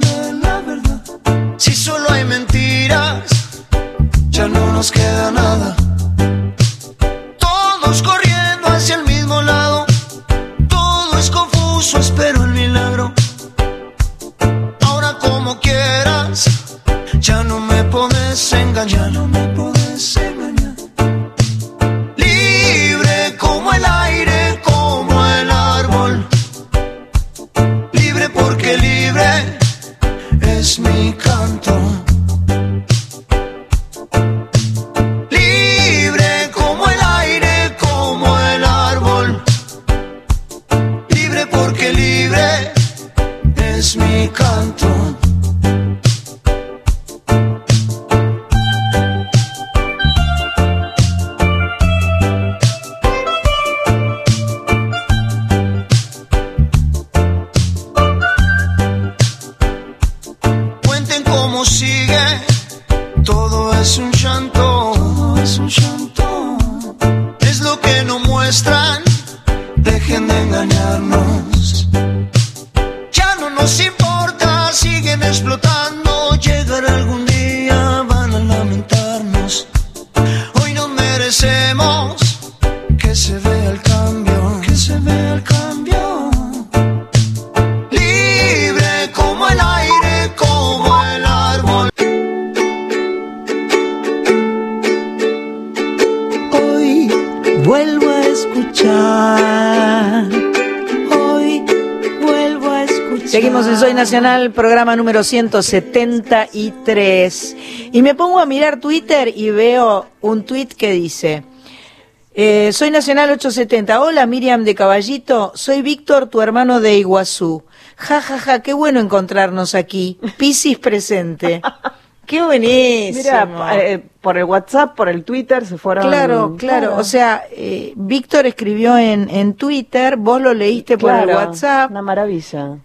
Nacional, programa número 173. Y me pongo a mirar Twitter y veo un tweet que dice. Eh, soy Nacional 870. Hola Miriam de Caballito. Soy Víctor, tu hermano de Iguazú. Ja, ja, ja, qué bueno encontrarnos aquí. Piscis presente. Qué buenísimo. Mira, eh, por el WhatsApp, por el Twitter se fueron. Claro, claro. O sea, eh, Víctor escribió en, en Twitter, vos lo leíste por el WhatsApp. Una maravilla.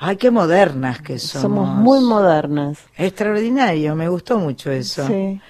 Ay, qué modernas que somos. Somos muy modernas. Extraordinario, me gustó mucho eso. Sí.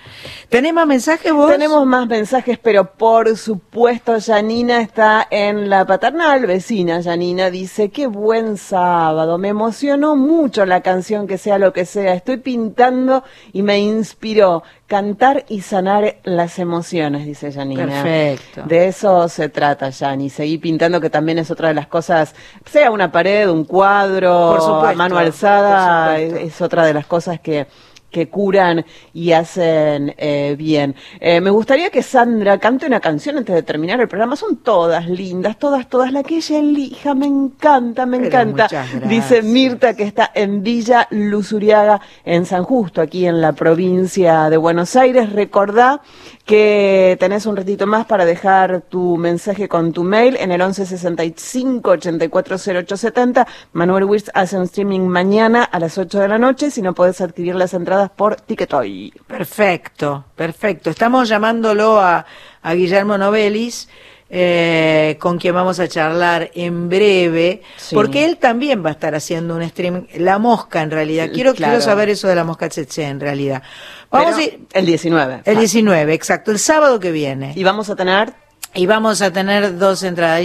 ¿Tenés más mensajes vos? Tenemos más mensajes, pero por supuesto, Janina está en la paternal vecina. Janina dice: Qué buen sábado, me emocionó mucho la canción, que sea lo que sea. Estoy pintando y me inspiró cantar y sanar las emociones, dice Janina. Perfecto. De eso se trata, Jani. Seguí pintando, que también es otra de las cosas, sea una pared, un cuadro, Por supuesto, mano alzada, por es, supuesto. es otra de las cosas que que curan y hacen eh, bien. Eh, me gustaría que Sandra cante una canción antes de terminar el programa. Son todas lindas, todas, todas. La que ella elija, me encanta, me Pero encanta. Dice Mirta que está en Villa Luzuriaga, en San Justo, aquí en la provincia de Buenos Aires. Recordá que tenés un ratito más para dejar tu mensaje con tu mail en el 1165 840870. Manuel Wirtz hace un streaming mañana a las 8 de la noche. Si no podés adquirir las entradas por Ticketoy. Perfecto, perfecto. Estamos llamándolo a, a Guillermo Novelis, eh, con quien vamos a charlar en breve, Sí. porque él también va a estar haciendo un stream, La Mosca en realidad. Quiero, Claro. quiero saber eso de La Mosca Tsetse en realidad. Vamos Pero a ir- el 19. el 19, exacto, el sábado que viene. Y vamos a tener Y vamos a tener dos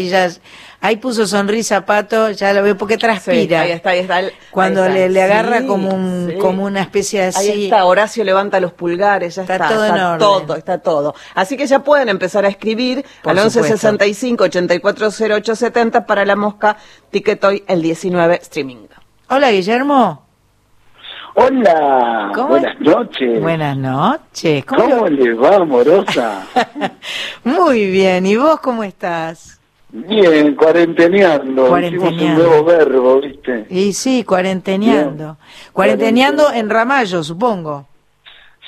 ya, ahí puso sonrisa Pato, ya lo veo porque transpira. Sí, ahí está, ahí está. el- Cuando ahí está. le, le agarra Sí, como un, sí. como una especie de así. Ahí está, Horacio levanta los pulgares, ya Está está, todo en está orden. todo, está todo. Así que ya pueden empezar a escribir Por al supuesto. 1165 840870 para la mosca Ticketoy el 19 streaming. Hola Guillermo. Hola, ¿Cómo buenas noches. Buenas noches. ¿Cómo ¿Cómo les va, amorosa? <laughs> Muy bien. ¿Y vos cómo estás? Bien, cuarenteneando. Cuarenteneando. Hicimos un nuevo verbo, ¿viste? Y sí, cuarenteneando. Cuarenteneando en Ramallo, supongo.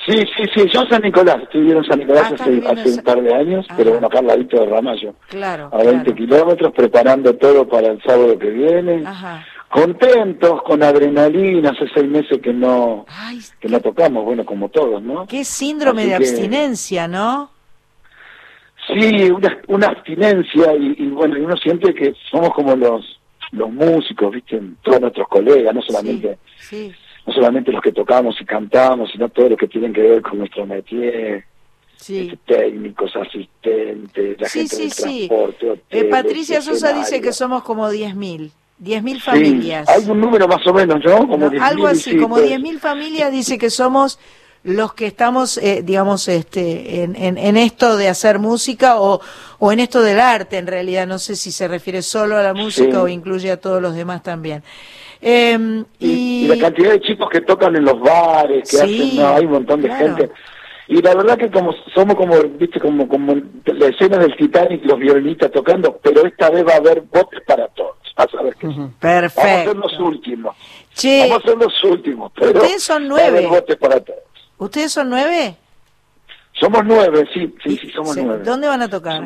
Sí, sí, sí, yo en San Nicolás. Estoy viviendo en San Nicolás Ah, hace, hace un par de años, pero bueno, acá al ladito de Ramallo. Claro. A 20 kilómetros, preparando todo para el sábado que viene. Ajá. Contentos, con adrenalina, hace seis meses que no, que no tocamos, bueno, como todos, ¿no? Qué síndrome Así de que- abstinencia, ¿no? Sí, una, una abstinencia y, y bueno, y uno siente que somos como los los músicos, viste, todos nuestros colegas, no solamente Sí. no solamente los que tocamos y cantamos, sino todos los que tienen que ver con nuestro métier, Sí. este, técnicos, asistentes, la Sí, gente sí, del sí. transporte, Eh, Patricia Sosa dice que somos como 10.000. 10.000 Sí, familias. hay un número más o menos, ¿no? Como No, 10.000, algo así, sí, como pues. 10.000 familias dice que somos los que estamos, eh, digamos, este, en, en, en esto de hacer música o, o en esto del arte, en realidad. No sé si se refiere solo a la música Sí. o incluye a todos los demás también. Eh, y, y, y la cantidad de chicos que tocan en los bares, que Sí, hacen, no, hay un montón de claro. gente. Y la verdad que como somos como, viste, como, como la escena del Titanic, los violinistas tocando, pero esta vez va a haber botes para todos. Vas a ver que sí. Vamos a ser perfecto. los últimos. Che, Vamos a ser los últimos, pero ustedes son nueve. para todos. ¿Ustedes son nueve? Somos nueve, sí, sí, sí, somos Sí, nueve. ¿Dónde van a tocar?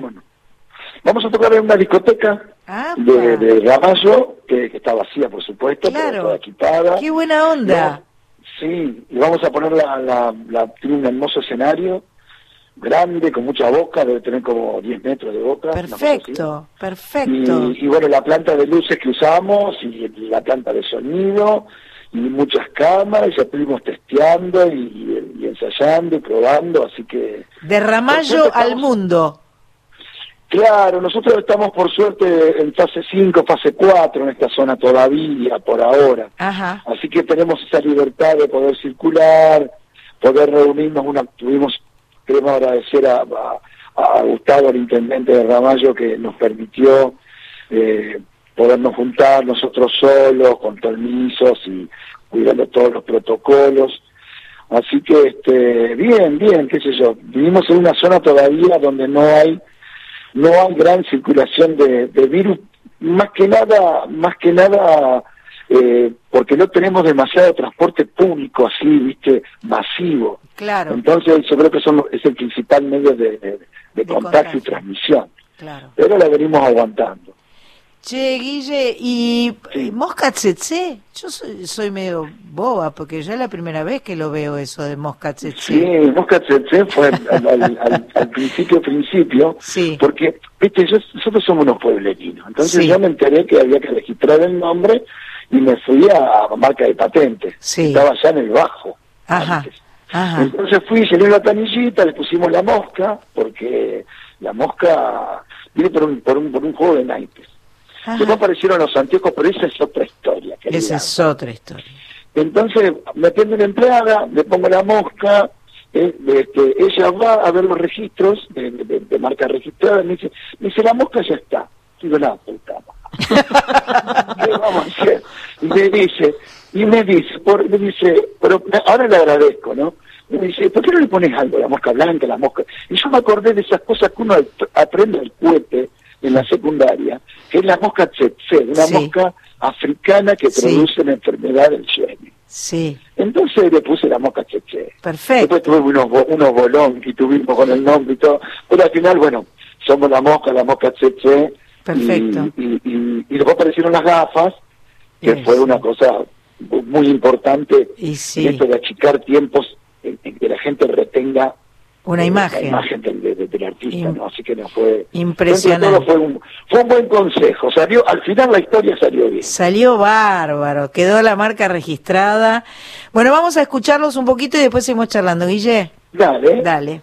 Vamos a tocar en una discoteca Ah, de, de Ramallo, que, que está vacía, por supuesto, pero Claro. toda equipada. qué buena onda. Sí, y vamos a poner la, la, la- tiene un hermoso escenario, grande, con mucha boca, debe tener como 10 metros de boca. Perfecto, perfecto. Y, y bueno, la planta de luces que usamos, y la planta de sonido, y muchas cámaras, y ya estuvimos testeando y, ensayando y probando, así que... De Ramallo al mundo. Claro, nosotros estamos por suerte en fase 5, fase 4 en esta zona todavía, por ahora. Ajá. Así que tenemos esa libertad de poder circular, poder reunirnos. Una, tuvimos, queremos agradecer a, Gustavo, el intendente de Ramallo, que nos permitió eh, podernos juntar nosotros solos, con permisos y cuidando todos los protocolos. Así que, este, bien, bien, qué sé yo. Vivimos en una zona todavía donde no hay no hay gran circulación de, de virus, más que nada, más que nada, eh, porque no tenemos demasiado transporte público así, viste, masivo. Claro. Entonces yo creo que son, es el principal medio de, de- de, contacto y transmisión. Claro. Pero la venimos aguantando. Che, Guille, ¿y y mosca tsetse? Yo soy, soy medio boba, porque ya es la primera vez que lo veo eso de mosca tsetse. Sí, Mosca Tsetse fue al, al- al- al principio, principio, porque, viste, yo- nosotros somos unos pueblerinos, entonces Sí. yo me enteré que había que registrar el nombre y me fui a marca de patente. Estaba allá en el bajo. Ajá, ajá. Entonces fui, llené la tanillita, le pusimos la mosca, porque la mosca viene por un, por un, por un juego de naipes. Después aparecieron los anteojos, pero esa es otra historia. querida. Esa es otra historia. Entonces, me atiende una empleada, le pongo la mosca, eh, este, ella va a ver los registros de, de- de marca registrada, me dice, me dice, la mosca ya está. Digo, la puta. ¿Qué vamos a hacer? Y me dice, y me dice, por, me dice, pero ahora le agradezco, ¿no? Me dice, ¿por qué no le pones algo? La mosca blanca, la mosca... Y yo me acordé de esas cosas que uno ap- aprende al cohete en la secundaria, que es la mosca tsetse, una Sí. mosca africana que Sí. produce la enfermedad del sueño. Sí, Entonces le puse la mosca tsetse. perfecto. Después tuve unos, unos bolón y tuvimos con el nombre y todo. Pero al final, bueno, somos la mosca, la mosca tsetse. Perfecto. Y, y, y- y después aparecieron las gafas, que Yes. fue una cosa mu- muy importante. Y sí. Esto de achicar tiempos en, en que la gente retenga Una eh, imagen. la imagen del, de- de- del artista, ¿no? Así que no fue... Impresionante. todo Fue un, fue un buen consejo. Salió, al final la historia salió bien. Salió bárbaro, quedó la marca registrada. Bueno, vamos a escucharlos un poquito y después seguimos charlando, Guille. Dale. Dale.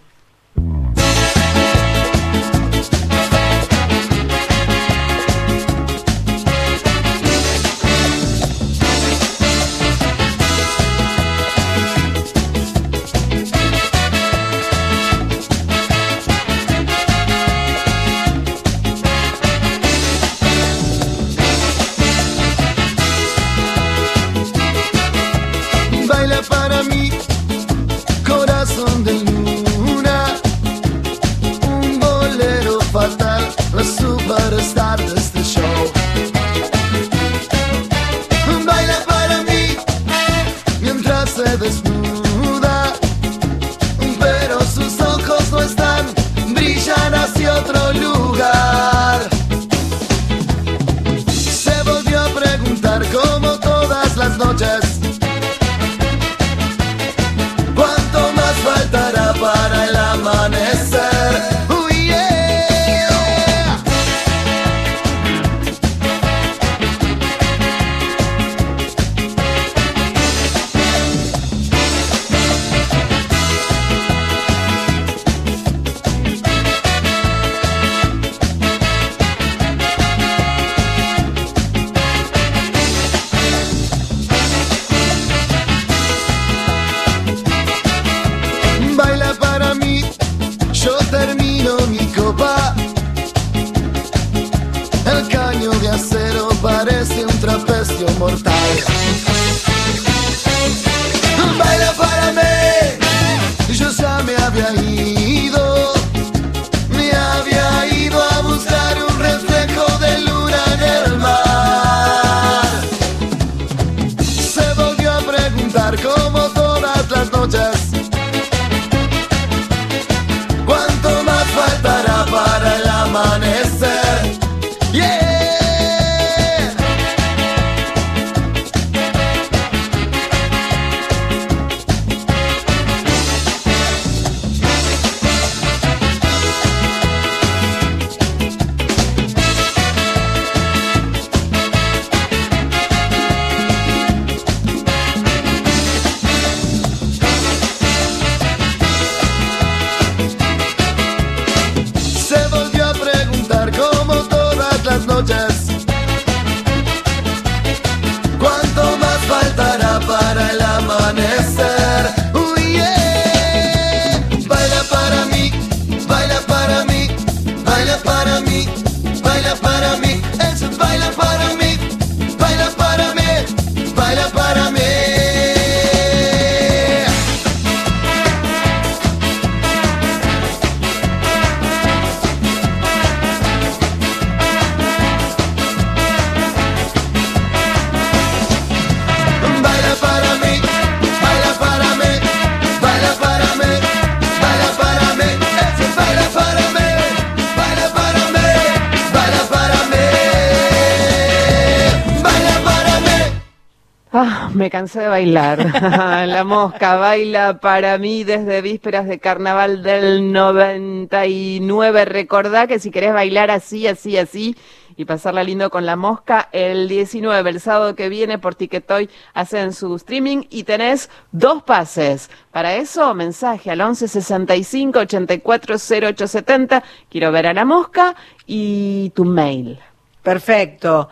Me cansé de bailar. <laughs> la mosca baila para mí desde vísperas de carnaval del 99. Recordá que si querés bailar así, así, así y pasarla lindo con la mosca, el 19, el sábado que viene por Ticketoy hacen su streaming y tenés dos pases. Para eso, mensaje al 11 65 84 0870. Quiero ver a la mosca y tu mail. Perfecto.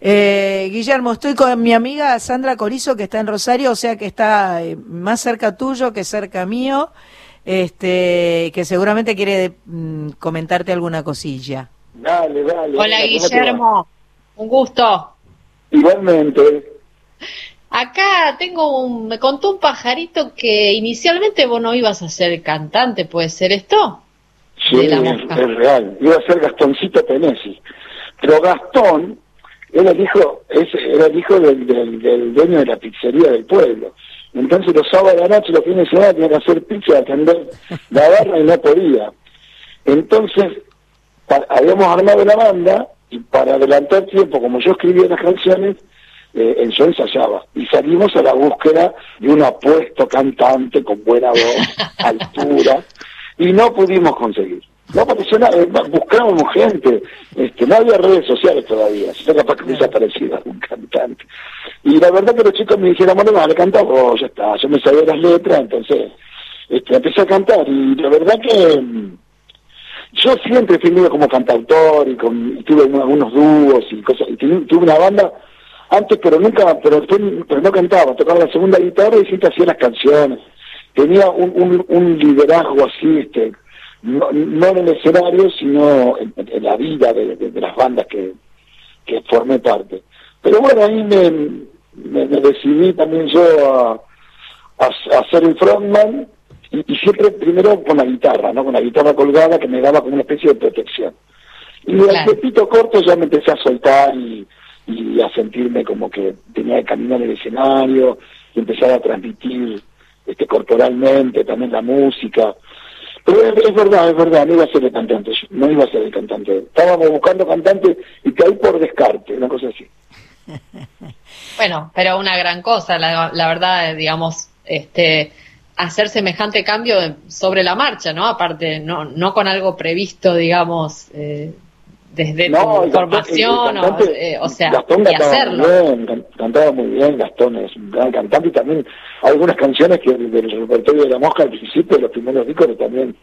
Eh, Guillermo, estoy con mi amiga Sandra Corizo, que está en Rosario, o sea que está eh, más cerca tuyo que cerca mío, este, que seguramente quiere mm, comentarte alguna cosilla. Dale, dale. Hola. Guillermo, un gusto. Igualmente. Acá tengo un, me contó un pajarito que inicialmente vos no ibas a ser cantante, ¿puede ser esto? Sí, es real. Iba a ser Gastoncito Penesi. Pero Gastón era el hijo, es, era el hijo del, del, del dueño de la pizzería del pueblo. Entonces los sábados de la noche, los fines de semana, tenía que hacer pizza, atender la barra y no podía. Entonces, habíamos armado la banda y para adelantar tiempo, como yo escribía las canciones, eh, yo ensayaba. Y salimos a la búsqueda de un apuesto cantante con buena voz, <laughs> altura, y no pudimos conseguir. No apareció nada, eh, buscábamos gente, este, no había redes sociales todavía, si no capaz que hubiese aparecido algún cantante. Y la verdad que los chicos me dijeron, bueno, dale, canta vos, ya está, yo me sabía las letras, entonces este, empecé a cantar, y la verdad que mm, yo siempre fui medio como cantautor y, con, y tuve unos- algunos dúos y cosas, y tuve, una banda antes, pero nunca, pero, no cantaba, tocaba la segunda guitarra y siempre hacía las canciones. Tenía un, un, un liderazgo así, este, no, no en el escenario, sino en, en la vida de, de- de las bandas que, que formé parte. Pero bueno, ahí me, me, me decidí también yo a, a, a ser un frontman y, y siempre primero con la guitarra, ¿no? Con la guitarra colgada que me daba como una especie de protección. Y al Claro. tiempito corto ya me empecé a soltar y, y a sentirme como que tenía que caminar el escenario y empezar a transmitir este corporalmente también la música. Pero es, verdad, es verdad, no iba a ser el cantante, yo no iba a ser el cantante. Estábamos buscando cantante y caí por descarte, una cosa así. <laughs> Bueno, pero una gran cosa, la, la verdad, eh, digamos, este, hacer semejante cambio sobre la marcha, ¿no? Aparte, no, no con algo previsto, digamos, eh, desde No, tu formación, o, eh, o sea, Gastón y cantaba hacerlo. muy bien, can- cantaba muy bien, Gastón es un gran cantante y también hay algunas canciones que del repertorio de la mosca al principio de los primeros discos que también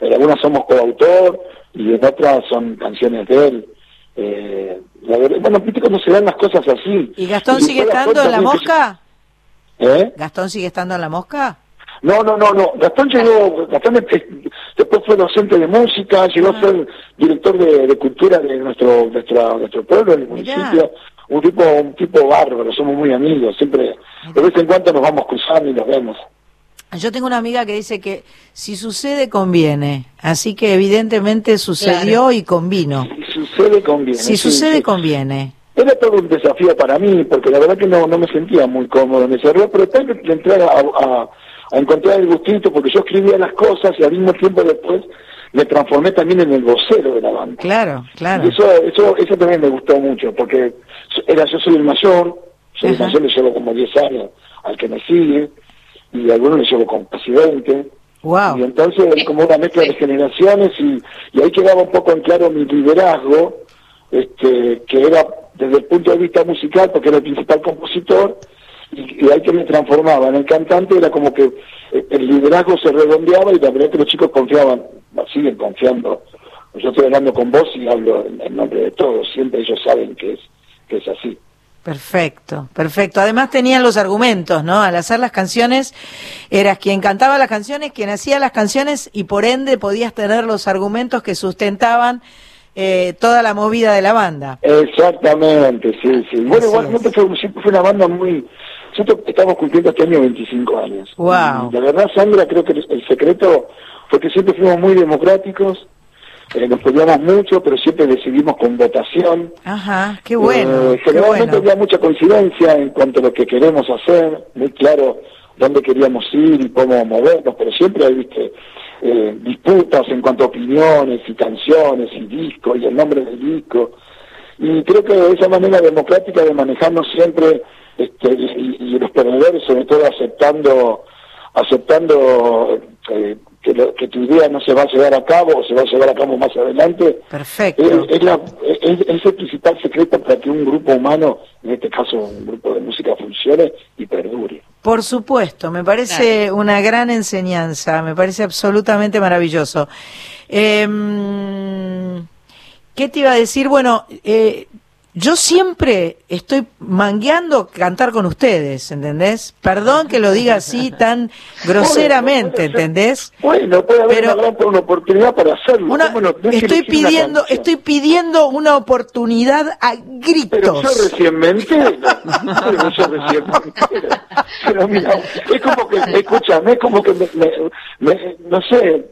en algunas somos coautor y en otras son canciones de él. Eh, la verdad- bueno, viste cómo se dan las cosas así. ¿Y Gastón Y sigue estando en la mosca? ¿Eh? ¿Gastón sigue estando en la mosca? No, no, no, no. Gastón llegó, Gastón después fue docente de música, llegó Ah. a ser director de, de cultura de nuestro, nuestra, nuestro pueblo, en el municipio. Un tipo, un tipo bárbaro, somos muy amigos, siempre, de vez en cuando nos vamos cruzando y nos vemos. Yo tengo una amiga que dice que si sucede conviene, así que evidentemente sucedió y convino. Si sucede, conviene. Si sucede sí. conviene. Era todo un desafío para mí, porque la verdad que no, no me sentía muy cómodo en ese rol, pero tengo que entrar a, a- a encontrar el gustito, porque yo escribía las cosas y al mismo tiempo después me transformé también en el vocero de la banda. Claro, claro. Y eso, eso, eso también me gustó mucho, porque era, yo soy el mayor, soy el mayor, le llevo como 10 años al que me sigue, y a algunos le llevo como casi 20. Wow. Y entonces es como una mezcla de generaciones y, y ahí quedaba un poco en claro mi liderazgo, este, que era desde el punto de vista musical, porque era el principal compositor, y, y ahí que me transformaba en el cantante, era como que eh, el liderazgo se redondeaba y la verdad que los chicos confiaban, siguen confiando. Yo estoy hablando con vos y hablo en, en nombre de todos, siempre ellos saben que es, que es así. Perfecto, perfecto. Además tenían los argumentos, ¿no? Al hacer las canciones, eras quien cantaba las canciones, quien hacía las canciones y por ende podías tener los argumentos que sustentaban eh, toda la movida de la banda. Exactamente, sí, sí. Bueno, igualmente fue, siempre fue una banda muy... Nosotros estamos cumpliendo este año 25 años. Wow. La verdad, Sandra, creo que el, el secreto fue que siempre fuimos muy democráticos, eh, nos peleamos mucho, pero siempre decidimos con votación. Ajá, qué bueno, Eh, qué generalmente bueno. había mucha coincidencia en cuanto a lo que queremos hacer, muy claro dónde queríamos ir y cómo movernos, pero siempre hay viste, eh, disputas en cuanto a opiniones y canciones y discos y el nombre del disco. Y creo que esa manera democrática de manejarnos siempre este, y, y los perdedores sobre todo aceptando aceptando eh, que, lo- que tu idea no se va a llevar a cabo o se va a llevar a cabo más adelante Perfecto. es, es la- es- es el principal secreto para que un grupo humano en este caso un grupo de música funcione y perdure Por supuesto, me parece una gran enseñanza, me parece absolutamente maravilloso. Em, ¿Qué te iba a decir? Bueno, eh, yo siempre estoy mangueando cantar con ustedes, ¿entendés? Perdón que lo diga así tan <laughs> groseramente, ¿entendés? bueno puede haber Pero- una gran una oportunidad para hacerlo Una- estoy pidiendo, estoy pidiendo una oportunidad a Pero gritos. yo recién me entero. <laughs> Pero yo recién me entero. Pero mira, es como que, escúchame, es como que me, me- me- no sé,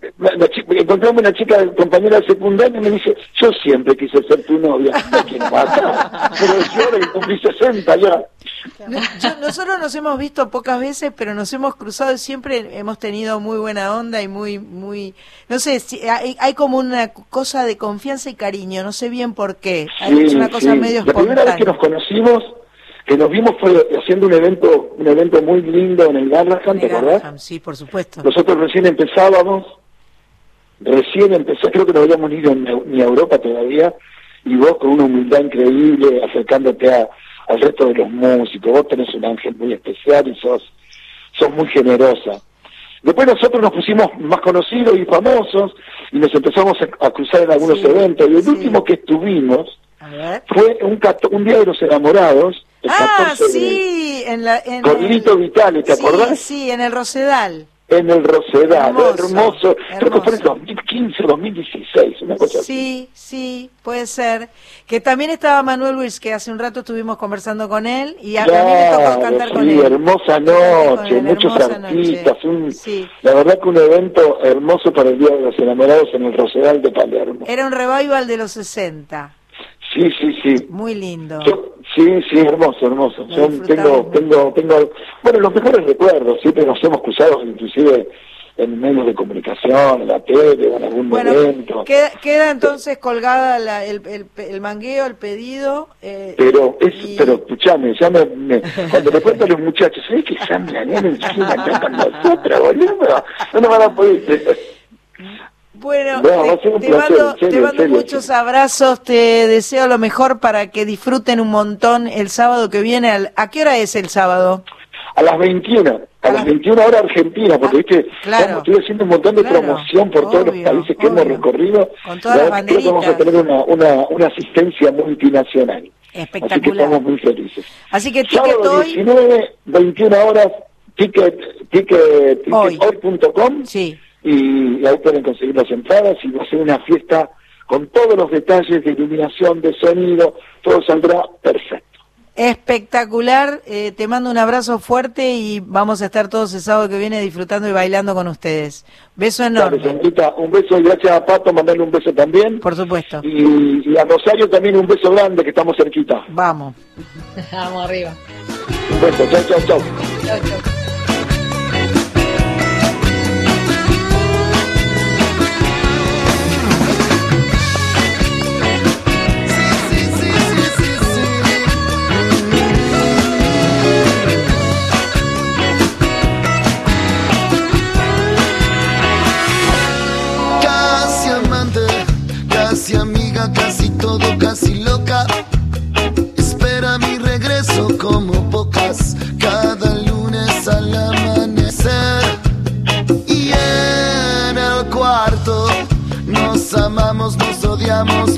encontramos una chica compañera de secundaria y me dice, yo siempre quise ser tu novia. ¿De quién mata? Pero yo que cumplí 60 ya. Yo- nosotros nos hemos visto pocas veces, pero nos hemos cruzado y siempre hemos tenido muy buena onda y muy, muy, no sé, si- hay, hay como una cosa de confianza y cariño, no sé bien por qué. Hay- es una cosa sí. medio La primera vez que nos conocimos, que nos vimos fue haciendo un evento, un evento muy lindo en el Garrahan, ¿te acordás? Sí, por supuesto. Nosotros recién empezábamos, recién empezó, creo que no habíamos ido ni a Europa todavía, y vos con una humildad increíble, acercándote a, al resto de los músicos, vos tenés un ángel muy especial y sos, sos muy generosa. Después nosotros nos pusimos más conocidos y famosos, y nos empezamos a, a cruzar en algunos Sí, eventos, y el sí. último que estuvimos fue un, un Día de los Enamorados, el Ah, 14 de- sí, en la, en con el- Lito Vitale, ¿te sí, acordás? Sí, en el Rosedal. En el Rosedal, Hermoso, hermoso, creo que fue en el hermoso. 2015 2016, una cosa así. Sí, sí, puede ser. Que también estaba Manuel Wills, que hace un rato estuvimos conversando con él y a, a mí me tocó Claro, cantar con sí, él. hermosa noche, él, muchos hermosa artistas, noche. un- Sí. la verdad que un evento hermoso para el Día de los Enamorados en el Rosedal de Palermo. Era un revival de los 60. Sí, sí, sí. Muy lindo. Yo- sí, sí, hermoso, hermoso. Yo tengo, tengo, tengo, bueno, los mejores recuerdos, siempre nos hemos cruzado inclusive en medios de comunicación, en la tele en algún Bueno, evento. queda, queda entonces colgada la- el, el, el mangueo, el pedido. eh, Pero, es, y- pero escuchame, ya me, me- cuando le cuento a los muchachos, ¿sabes que Sandra Nena encima está con nosotros, boludo? No nos van a poder. Bueno, No, te, te placer, mando, serio, te mando serio, muchos abrazos, te deseo lo mejor para que disfruten un montón el sábado que viene. Al- ¿A qué hora es el sábado? A las 21, a las 21 horas Argentina, porque viste, Ah, claro. estamos- estoy haciendo un montón de Claro, promoción por todos los obvio, países que hemos obvio. recorrido. Con todas La las que creo que vamos a tener banderitas. una, una, una asistencia multinacional. Así que Espectacular. estamos muy felices. Así que ticket Sábado hoy, 19, 21 horas, ticket, ticket, Hoy. tickethoy.com sí. Y ahí pueden conseguir las entradas y va a ser una fiesta con todos los detalles de iluminación, de sonido, todo saldrá perfecto. Espectacular, eh, te mando un abrazo fuerte y vamos a estar todos el sábado que viene disfrutando y bailando con ustedes. Beso Dale, enorme, un beso y gracias a Pato, mandarle un beso también. por supuesto. Y, y a Rosario también un beso grande que estamos cerquita. Vamos. <laughs> Vamos arriba. Un beso, chao, chao, chao. Chau, chau.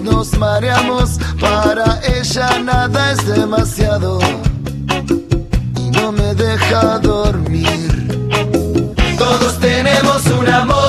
Nos mareamos. Para ella nada es demasiado y no me deja dormir. Todos tenemos un amor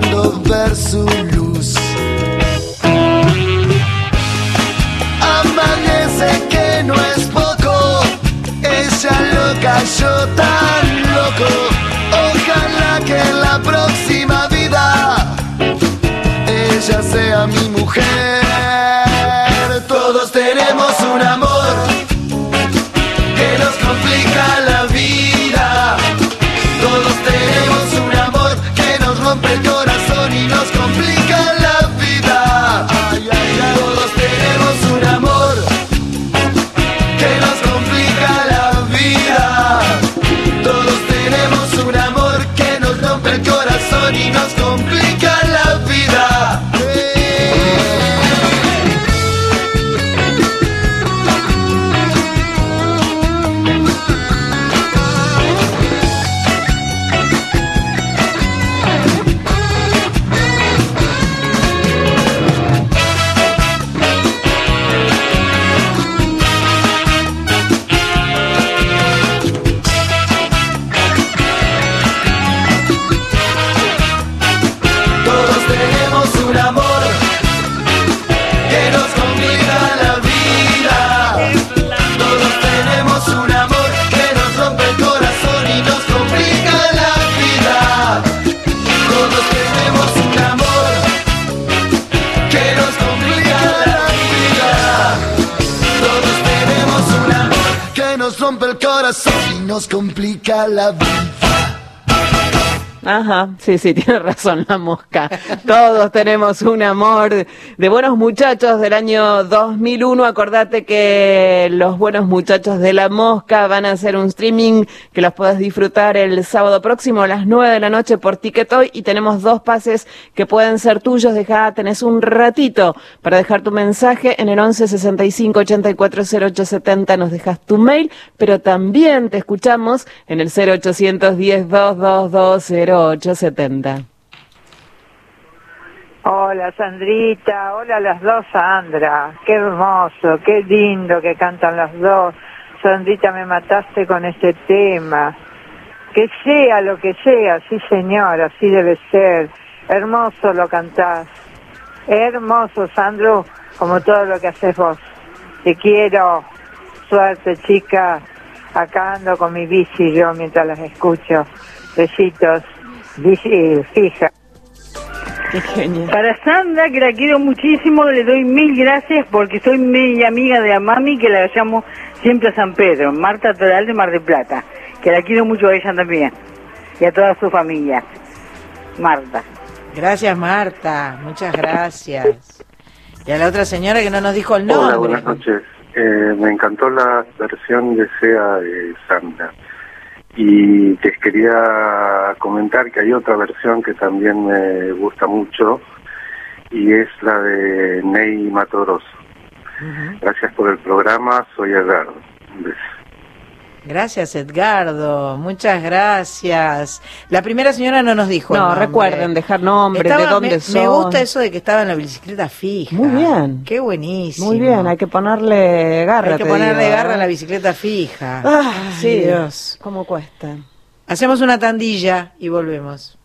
esperando sí, sí, <laughs> tiene razón la mosca. Todos tenemos un amor de buenos muchachos del año 2001. Acordate que los buenos muchachos de la mosca van a hacer un streaming que los puedes disfrutar el sábado próximo a las 9 de la noche por Ticketoy y tenemos dos pases que pueden ser tuyos. Deja, tenés un ratito para dejar tu mensaje en el 11 65 84 08 70. Nos dejas tu mail, pero también te escuchamos en el 0810 222 0870. Hola Sandrita, hola las dos Sandra, qué hermoso, qué lindo que cantan las dos. Sandrita, me mataste con este tema. Que sea lo que sea, sí señor, así debe ser. Hermoso lo cantás. Hermoso, Sandro, como todo lo que haces vos. Te quiero. Suerte, chica. Acá ando con mi bici yo mientras las escucho. Besitos. Bici fija. Para Sandra, que la quiero muchísimo, le doy mil gracias porque soy media amiga de la mami que la llamo siempre a San Pedro, Marta Toral de Mar del Plata, que la quiero mucho a ella también y a toda su familia. Marta. Gracias, Marta. Muchas gracias. Y a la otra señora que no nos dijo el nombre. Hola, buenas noches. Eh, me encantó la versión de SEA de Sandra. Y les quería comentar que hay otra versión que también me gusta mucho y es la de Ney Matoroso. Gracias por el programa, soy Edgardo. Un beso. Gracias, Edgardo. Muchas gracias. La primera señora no nos dijo. No, recuerden dejar nombre, Estaba- de dónde me, son. me gusta eso de que estaba en la bicicleta fija. Muy bien. Qué buenísimo. Muy bien, hay que ponerle garra. Hay que te ponerle digo, garra ¿eh? a la bicicleta fija. Ah, Ay, sí. Dios. ¿Cómo cuesta? Hacemos una tandilla y volvemos.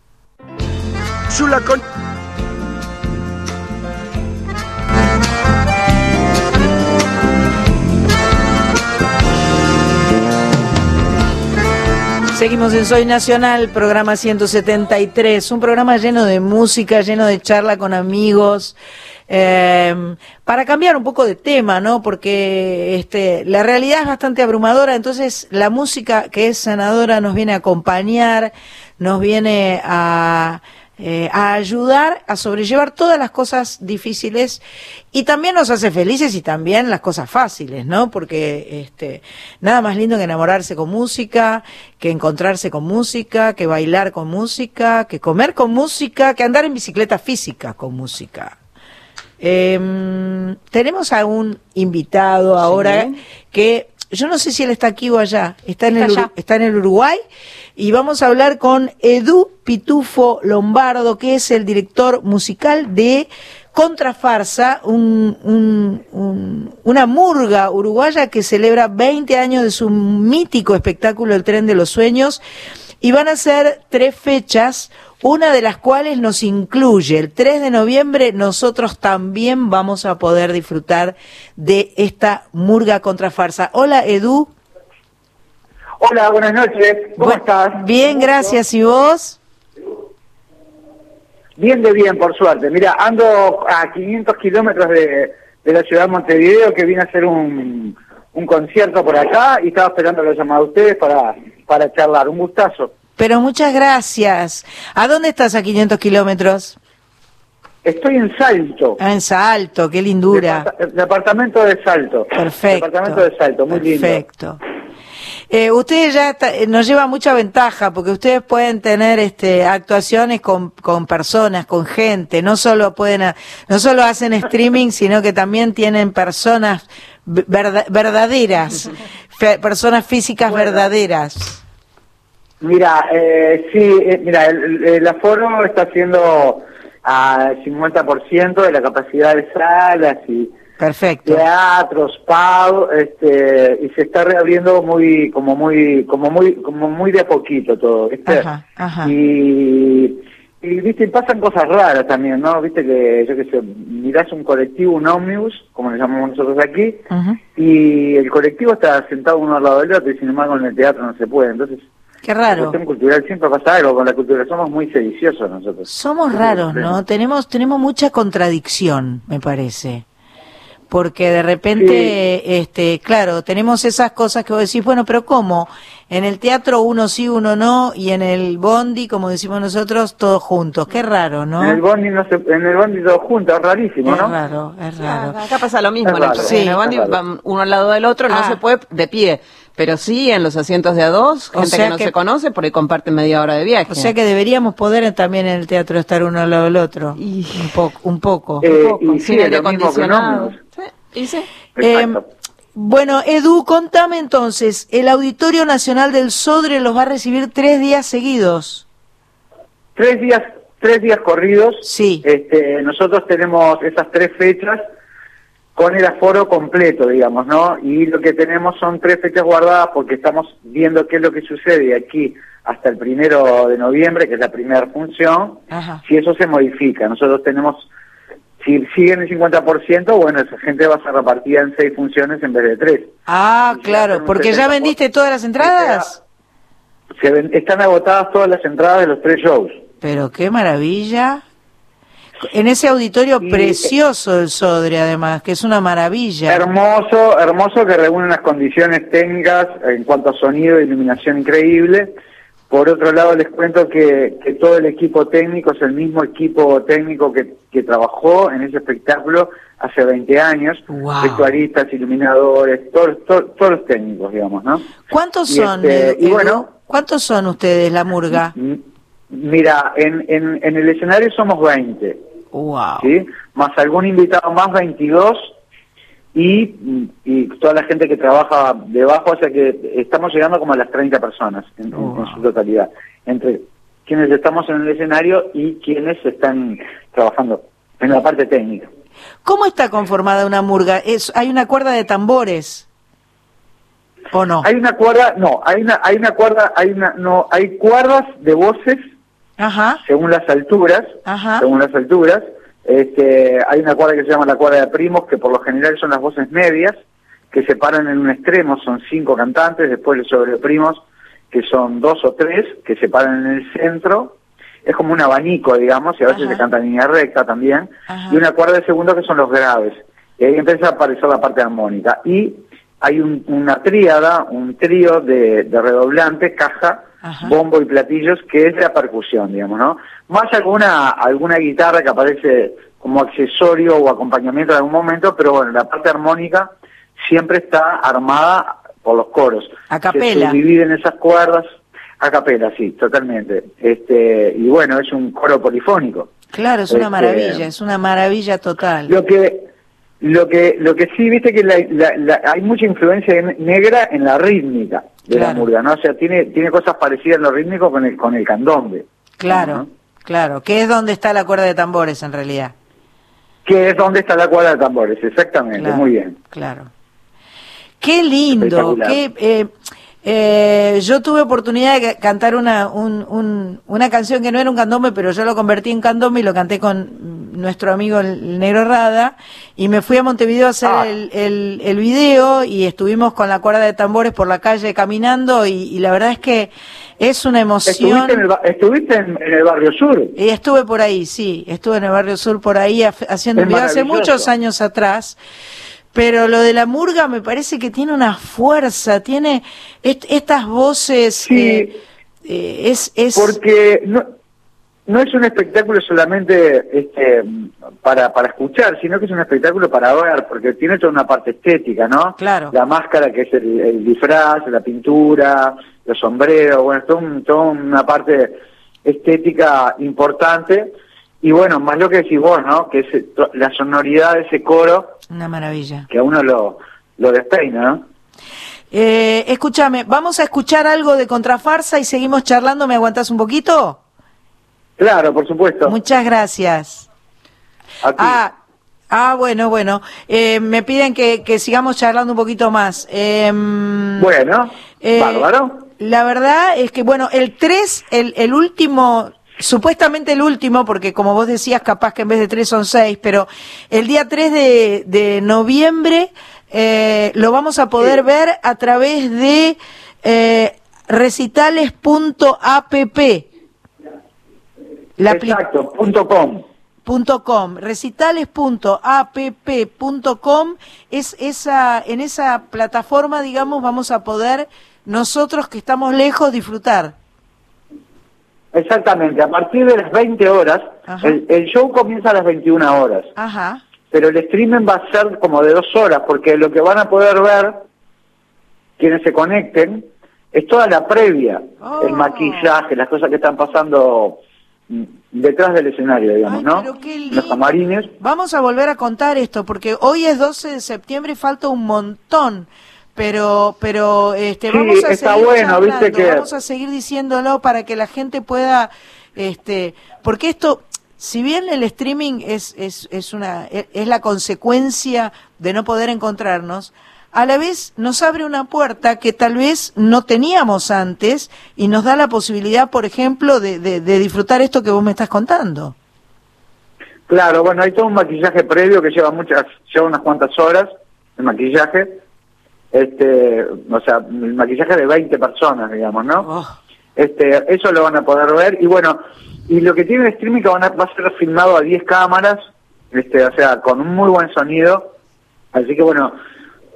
Seguimos en Soy Nacional, programa 173, un programa lleno de música, lleno de charla con amigos, eh, para cambiar un poco de tema, ¿no? Porque este, la realidad es bastante abrumadora, entonces la música que es sanadora nos viene a acompañar, nos viene a, eh, a ayudar a sobrellevar todas las cosas difíciles y también nos hace felices y también las cosas fáciles, ¿no? Porque este, nada más lindo que enamorarse con música, que encontrarse con música, que bailar con música, que comer con música, que andar en bicicleta física con música. Em, tenemos a un invitado ahora que yo no sé si él está aquí o allá, está en, Está el, Uru- allá. está en el Uruguay, y vamos a hablar con Edu Pitufo Lombardo, que es el director musical de Contrafarsa, un, un- un- una murga uruguaya que celebra 20 años de su mítico espectáculo El Tren de los Sueños, y van a ser tres fechas, una de las cuales nos incluye el 3 de noviembre, nosotros también vamos a poder disfrutar de esta murga contrafarsa. Hola Edu. Hola, buenas noches. ¿Cómo Bu- estás? Bien, gracias. ¿Y vos? Bien de bien, por suerte. Mira, ando a 500 kilómetros de, de la ciudad de Montevideo que vine a hacer un, un concierto por acá y estaba esperando la llamada de ustedes para, para charlar. Un gustazo. Pero muchas gracias. ¿A dónde estás a 500 kilómetros? Estoy en Salto. Ah, en Salto, qué lindura. Depart- departamento de Salto. Perfecto. Departamento de Salto, muy lindo. Perfecto. Eh, ustedes ya está- eh, nos lleva mucha ventaja porque ustedes pueden tener este actuaciones con, con personas, con gente, no solo pueden no solo hacen streaming, <laughs> sino que también tienen personas verdaderas, <laughs> personas físicas verdaderas. Mira, eh, sí, eh, mira, el, el- aforo está siendo al 50% de la capacidad de salas y Perfecto. teatros, pub, este, y se está reabriendo muy, como muy, como muy, como muy de a poquito todo, ¿viste? Ajá, ajá. Y, y viste, pasan cosas raras también, ¿no? Viste que, yo qué sé, mirás un colectivo, un ómnibus, como le llamamos nosotros aquí, y el colectivo está sentado uno al lado del otro, y sin embargo en el teatro no se puede, entonces Qué la raro. cuestión cultural siempre pasa algo con la cultura, somos muy sediciosos nosotros. Somos raros, ¿no? Tenemos, tenemos mucha contradicción, me parece. Porque de repente, este, claro, tenemos esas cosas que vos decís, bueno, pero ¿cómo? En el teatro uno sí, uno no, y en el bondi, como decimos nosotros, todos juntos. Qué raro, ¿no? En el bondi no se, en el bondi todos juntos, es rarísimo, Es ¿no? raro, es raro. Acá pasa lo mismo, Es en el- raro, en sí, el bondi es van uno al lado del otro, no Ah. se puede de pie, pero sí en los asientos de a dos, O gente sea que no que- se conoce, por ahí comparten media hora de viaje. O sea que deberíamos poder también en el teatro estar uno al lado del otro. Un poco, un poco. Eh, poco, y sin sí, aire un acondicionado. ómnibus. ¿Y sí? Eh, bueno, Edu, contame entonces, el Auditorio Nacional del Sodre los va a recibir tres días seguidos. Tres días, tres días corridos. Sí. Este, nosotros tenemos esas tres fechas con el aforo completo, digamos, ¿no? Y lo que tenemos son tres fechas guardadas porque estamos viendo qué es lo que sucede de aquí hasta el primero de noviembre, que es la primera función, Ajá. si eso se modifica. Nosotros tenemos, si siguen el 50%, bueno, esa gente va a ser repartida en seis funciones en vez de tres. Ah, claro, porque ya vendiste todas las entradas. Se ven- están agotadas todas las entradas de los tres shows. Pero qué maravilla. En ese auditorio precioso del Sodre, además, que es una maravilla. Hermoso, hermoso que reúne unas condiciones técnicas en cuanto a sonido e iluminación increíble. Por otro lado, les cuento que, que todo el equipo técnico es el mismo equipo técnico que, que trabajó en ese espectáculo hace 20 años. Wow. Vestuaristas, iluminadores, todos, todos, todos los técnicos, digamos, ¿no? ¿Cuántos Y son, este, y bueno, ¿Cuántos son ustedes, la murga? Mira, en, en, en el escenario somos 20. Wow. ¿sí? Más algún invitado más, 22, y, y toda la gente que trabaja debajo, o sea que estamos llegando como a las 30 personas en, en- en su totalidad, entre quienes estamos en el escenario y quienes están trabajando en la parte técnica. ¿Cómo está conformada una murga? Es, ¿Hay una cuerda de tambores? ¿O no? Hay una cuerda, no, hay una, hay una cuerda, hay una, no, hay cuerdas de voces Ajá, según las alturas, ajá. según las alturas. Este, hay una cuerda que se llama la cuerda de primos, que por lo general son las voces medias, que se paran en un extremo, son cinco cantantes, después los sobreprimos, que son dos o tres, que se paran en el centro. Es como un abanico, digamos, y a veces Ajá. se canta en línea recta también. Ajá. Y una cuerda de segundo que son los graves. Y ahí empieza a aparecer la parte armónica. Y hay un- una tríada, un trío de, de redoblante, caja, Ajá. bombo y platillos, que es la percusión, digamos, ¿no? Más alguna, alguna guitarra que aparece como accesorio o acompañamiento en algún momento, pero bueno, la parte armónica siempre está armada por los coros. A capela. Se dividen esas cuerdas, a capela, sí, totalmente. Este, y bueno, es un coro polifónico. Claro, es una Este, maravilla, es una maravilla total. Lo que, Lo que, lo que sí, viste que la- la- la- hay mucha influencia en- negra en la rítmica de la murga, ¿no? O sea, tiene, tiene cosas parecidas en lo rítmico con el, con el candombe, Claro, claro, que es donde está la cuerda de tambores en realidad. que es donde está la cuadra de tambores, exactamente, Claro. muy bien. Claro. Qué lindo, qué, eh, eh, yo tuve oportunidad de ca- cantar una, un- un- una canción que no era un candombe, pero yo lo convertí en candombe y lo canté con nuestro amigo el Negro Rada y me fui a Montevideo a hacer Ah. el, el, el video y estuvimos con la cuerda de tambores por la calle caminando y, y la verdad es que es una emoción. ¿Estuviste, en el, ba- estuviste en, en el barrio sur? Y estuve por ahí, sí, estuve en el barrio sur por ahí haciendo Es un video hace muchos años atrás. Pero lo de la murga me parece que tiene una fuerza, tiene est- estas voces. eh, eh, es, es Porque no, no es un espectáculo solamente este, para, para escuchar, sino que es un espectáculo para ver, porque tiene toda una parte estética, ¿no? Claro. La máscara que es el, el disfraz, la pintura, los sombreros, bueno, es todo un- toda una parte estética importante. Y bueno, más lo que decís vos, ¿no? Que es eh, la sonoridad de ese coro una maravilla. que a uno lo, lo despeina, ¿no? Eh, escúchame, vamos a escuchar algo de Contrafarsa y seguimos charlando. ¿Me aguantás un poquito? Claro, por supuesto. Muchas gracias. Ah, ah, bueno, bueno. Eh, me piden que, que sigamos charlando un poquito más. Em, Bueno, eh, bárbaro. La verdad es que, bueno, el 3, el, el último, supuestamente el último, porque como vos decías, capaz que en vez de 3 son 6, pero el día 3 de, de noviembre eh, lo vamos a poder ver a través de eh, recitales.app. Exacto, punto com. punto com recitales.app.com es esa en esa plataforma digamos vamos a poder nosotros que estamos lejos disfrutar Exactamente, a partir de las 20 horas, el, el show comienza a las 21 horas, ajá pero el streaming va a ser como de dos horas, porque lo que van a poder ver quienes se conecten es toda la previa, Oh. el maquillaje, las cosas que están pasando mm, detrás del escenario, digamos, ¿no? Los camarines. vamos a volver a contar esto porque hoy es 12 de septiembre y falta un montón pero pero este Sí, vamos a está seguir bueno, charlando, viste que- vamos a seguir diciéndolo para que la gente pueda este porque esto si bien el streaming es es es una es la consecuencia de no poder encontrarnos a la vez nos abre una puerta que tal vez no teníamos antes y nos da la posibilidad, por ejemplo, de, de, de disfrutar esto que vos me estás contando. Claro, bueno, hay todo un maquillaje previo que lleva muchas, lleva unas cuantas horas, el maquillaje, este, o sea, el maquillaje de 20 personas, digamos, ¿no? Este, eso lo van a poder ver y bueno, y lo que tiene el streaming que van a, va a ser filmado a 10 cámaras, este, o sea, con un muy buen sonido, así que bueno,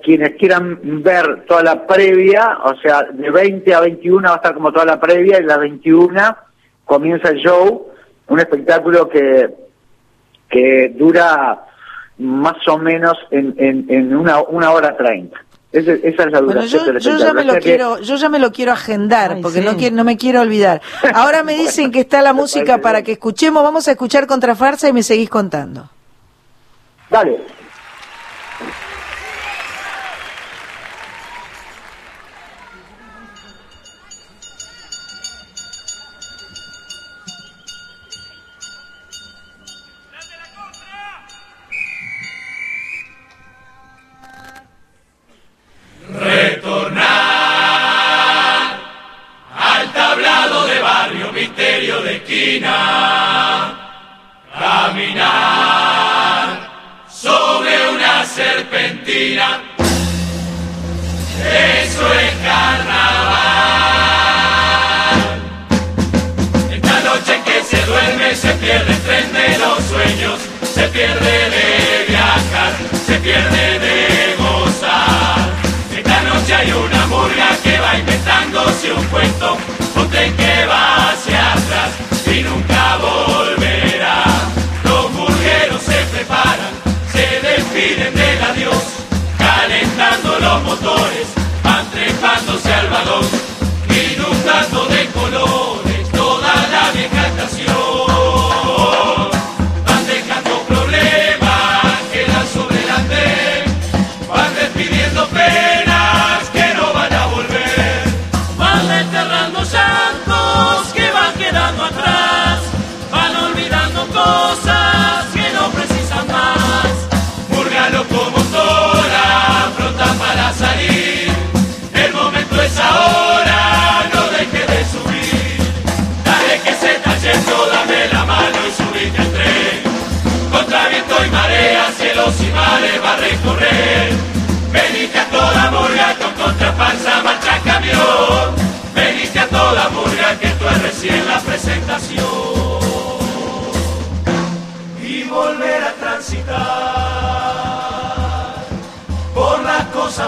quienes quieran ver toda la previa, o sea, de 20 a 21 va a estar como toda la previa y la 21 comienza el show, un espectáculo que que dura más o menos en, en, en una, una hora treinta. Esa, esa es la Bueno, duración yo, del yo ya me lo que- quiero, yo ya me lo quiero agendar Ay, porque sí. no quiero, no me quiero olvidar. Ahora me <laughs> dicen que está la música para que escuchemos. Vamos a escuchar Contrafarsa y me seguís contando. Dale.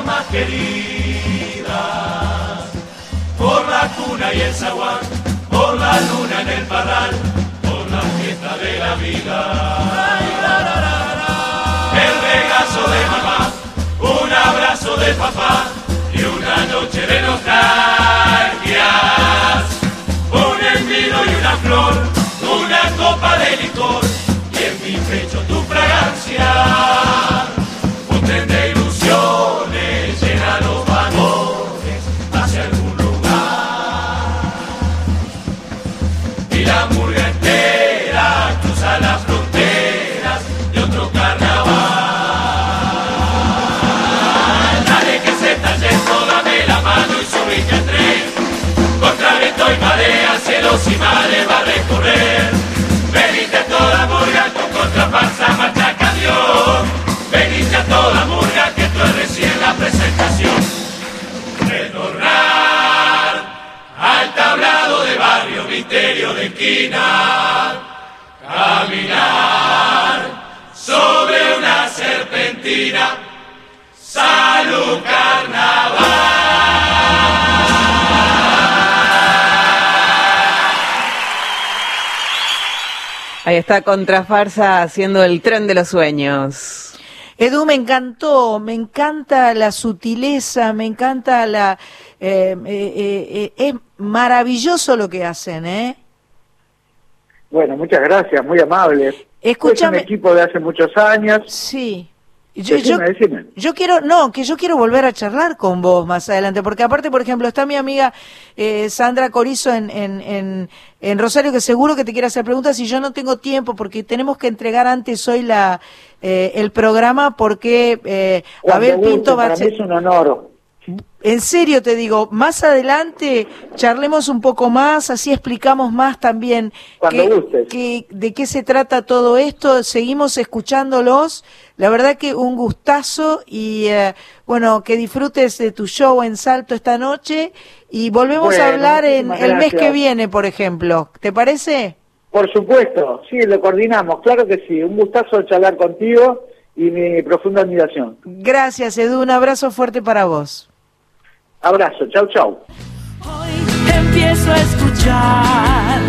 Más queridas, por la cuna y el zaguán, por la luna en el parral, por la fiesta de la vida. El regazo de mamá, un abrazo de papá y una noche de nostalgias. Un envido y una flor, una copa de licor Ahí está Contrafarsa haciendo el tren de los sueños. Edu, me encantó, me encanta la sutileza, me encanta la... eh, eh, eh, eh, es maravilloso lo que hacen, ¿eh? Bueno, muchas gracias, muy amable. Escúchame. Es un equipo de hace muchos años. Sí. Yo, Decime, yo- decime. yo quiero, no, que yo quiero volver a charlar con vos más adelante, porque aparte, por ejemplo, está mi amiga eh, Sandra Corizo en, en, en, en Rosario, que seguro que te quiere hacer preguntas y yo no tengo tiempo, porque tenemos que entregar antes hoy la eh, el programa, porque eh, Abel Pinto va a es un honor. En serio te digo, más adelante charlemos un poco más, así explicamos más también gustes. qué- de qué se trata todo esto, seguimos escuchándolos, la verdad que un gustazo y eh, bueno, que disfrutes de tu show en Salto esta noche y volvemos a hablar en el mes que viene, por ejemplo, ¿te parece? Por supuesto, sí, lo coordinamos, claro que sí. Un gustazo charlar contigo y mi profunda admiración. Gracias Edu, un abrazo fuerte para vos. Abrazo, chau, chau. empiezo a escuchar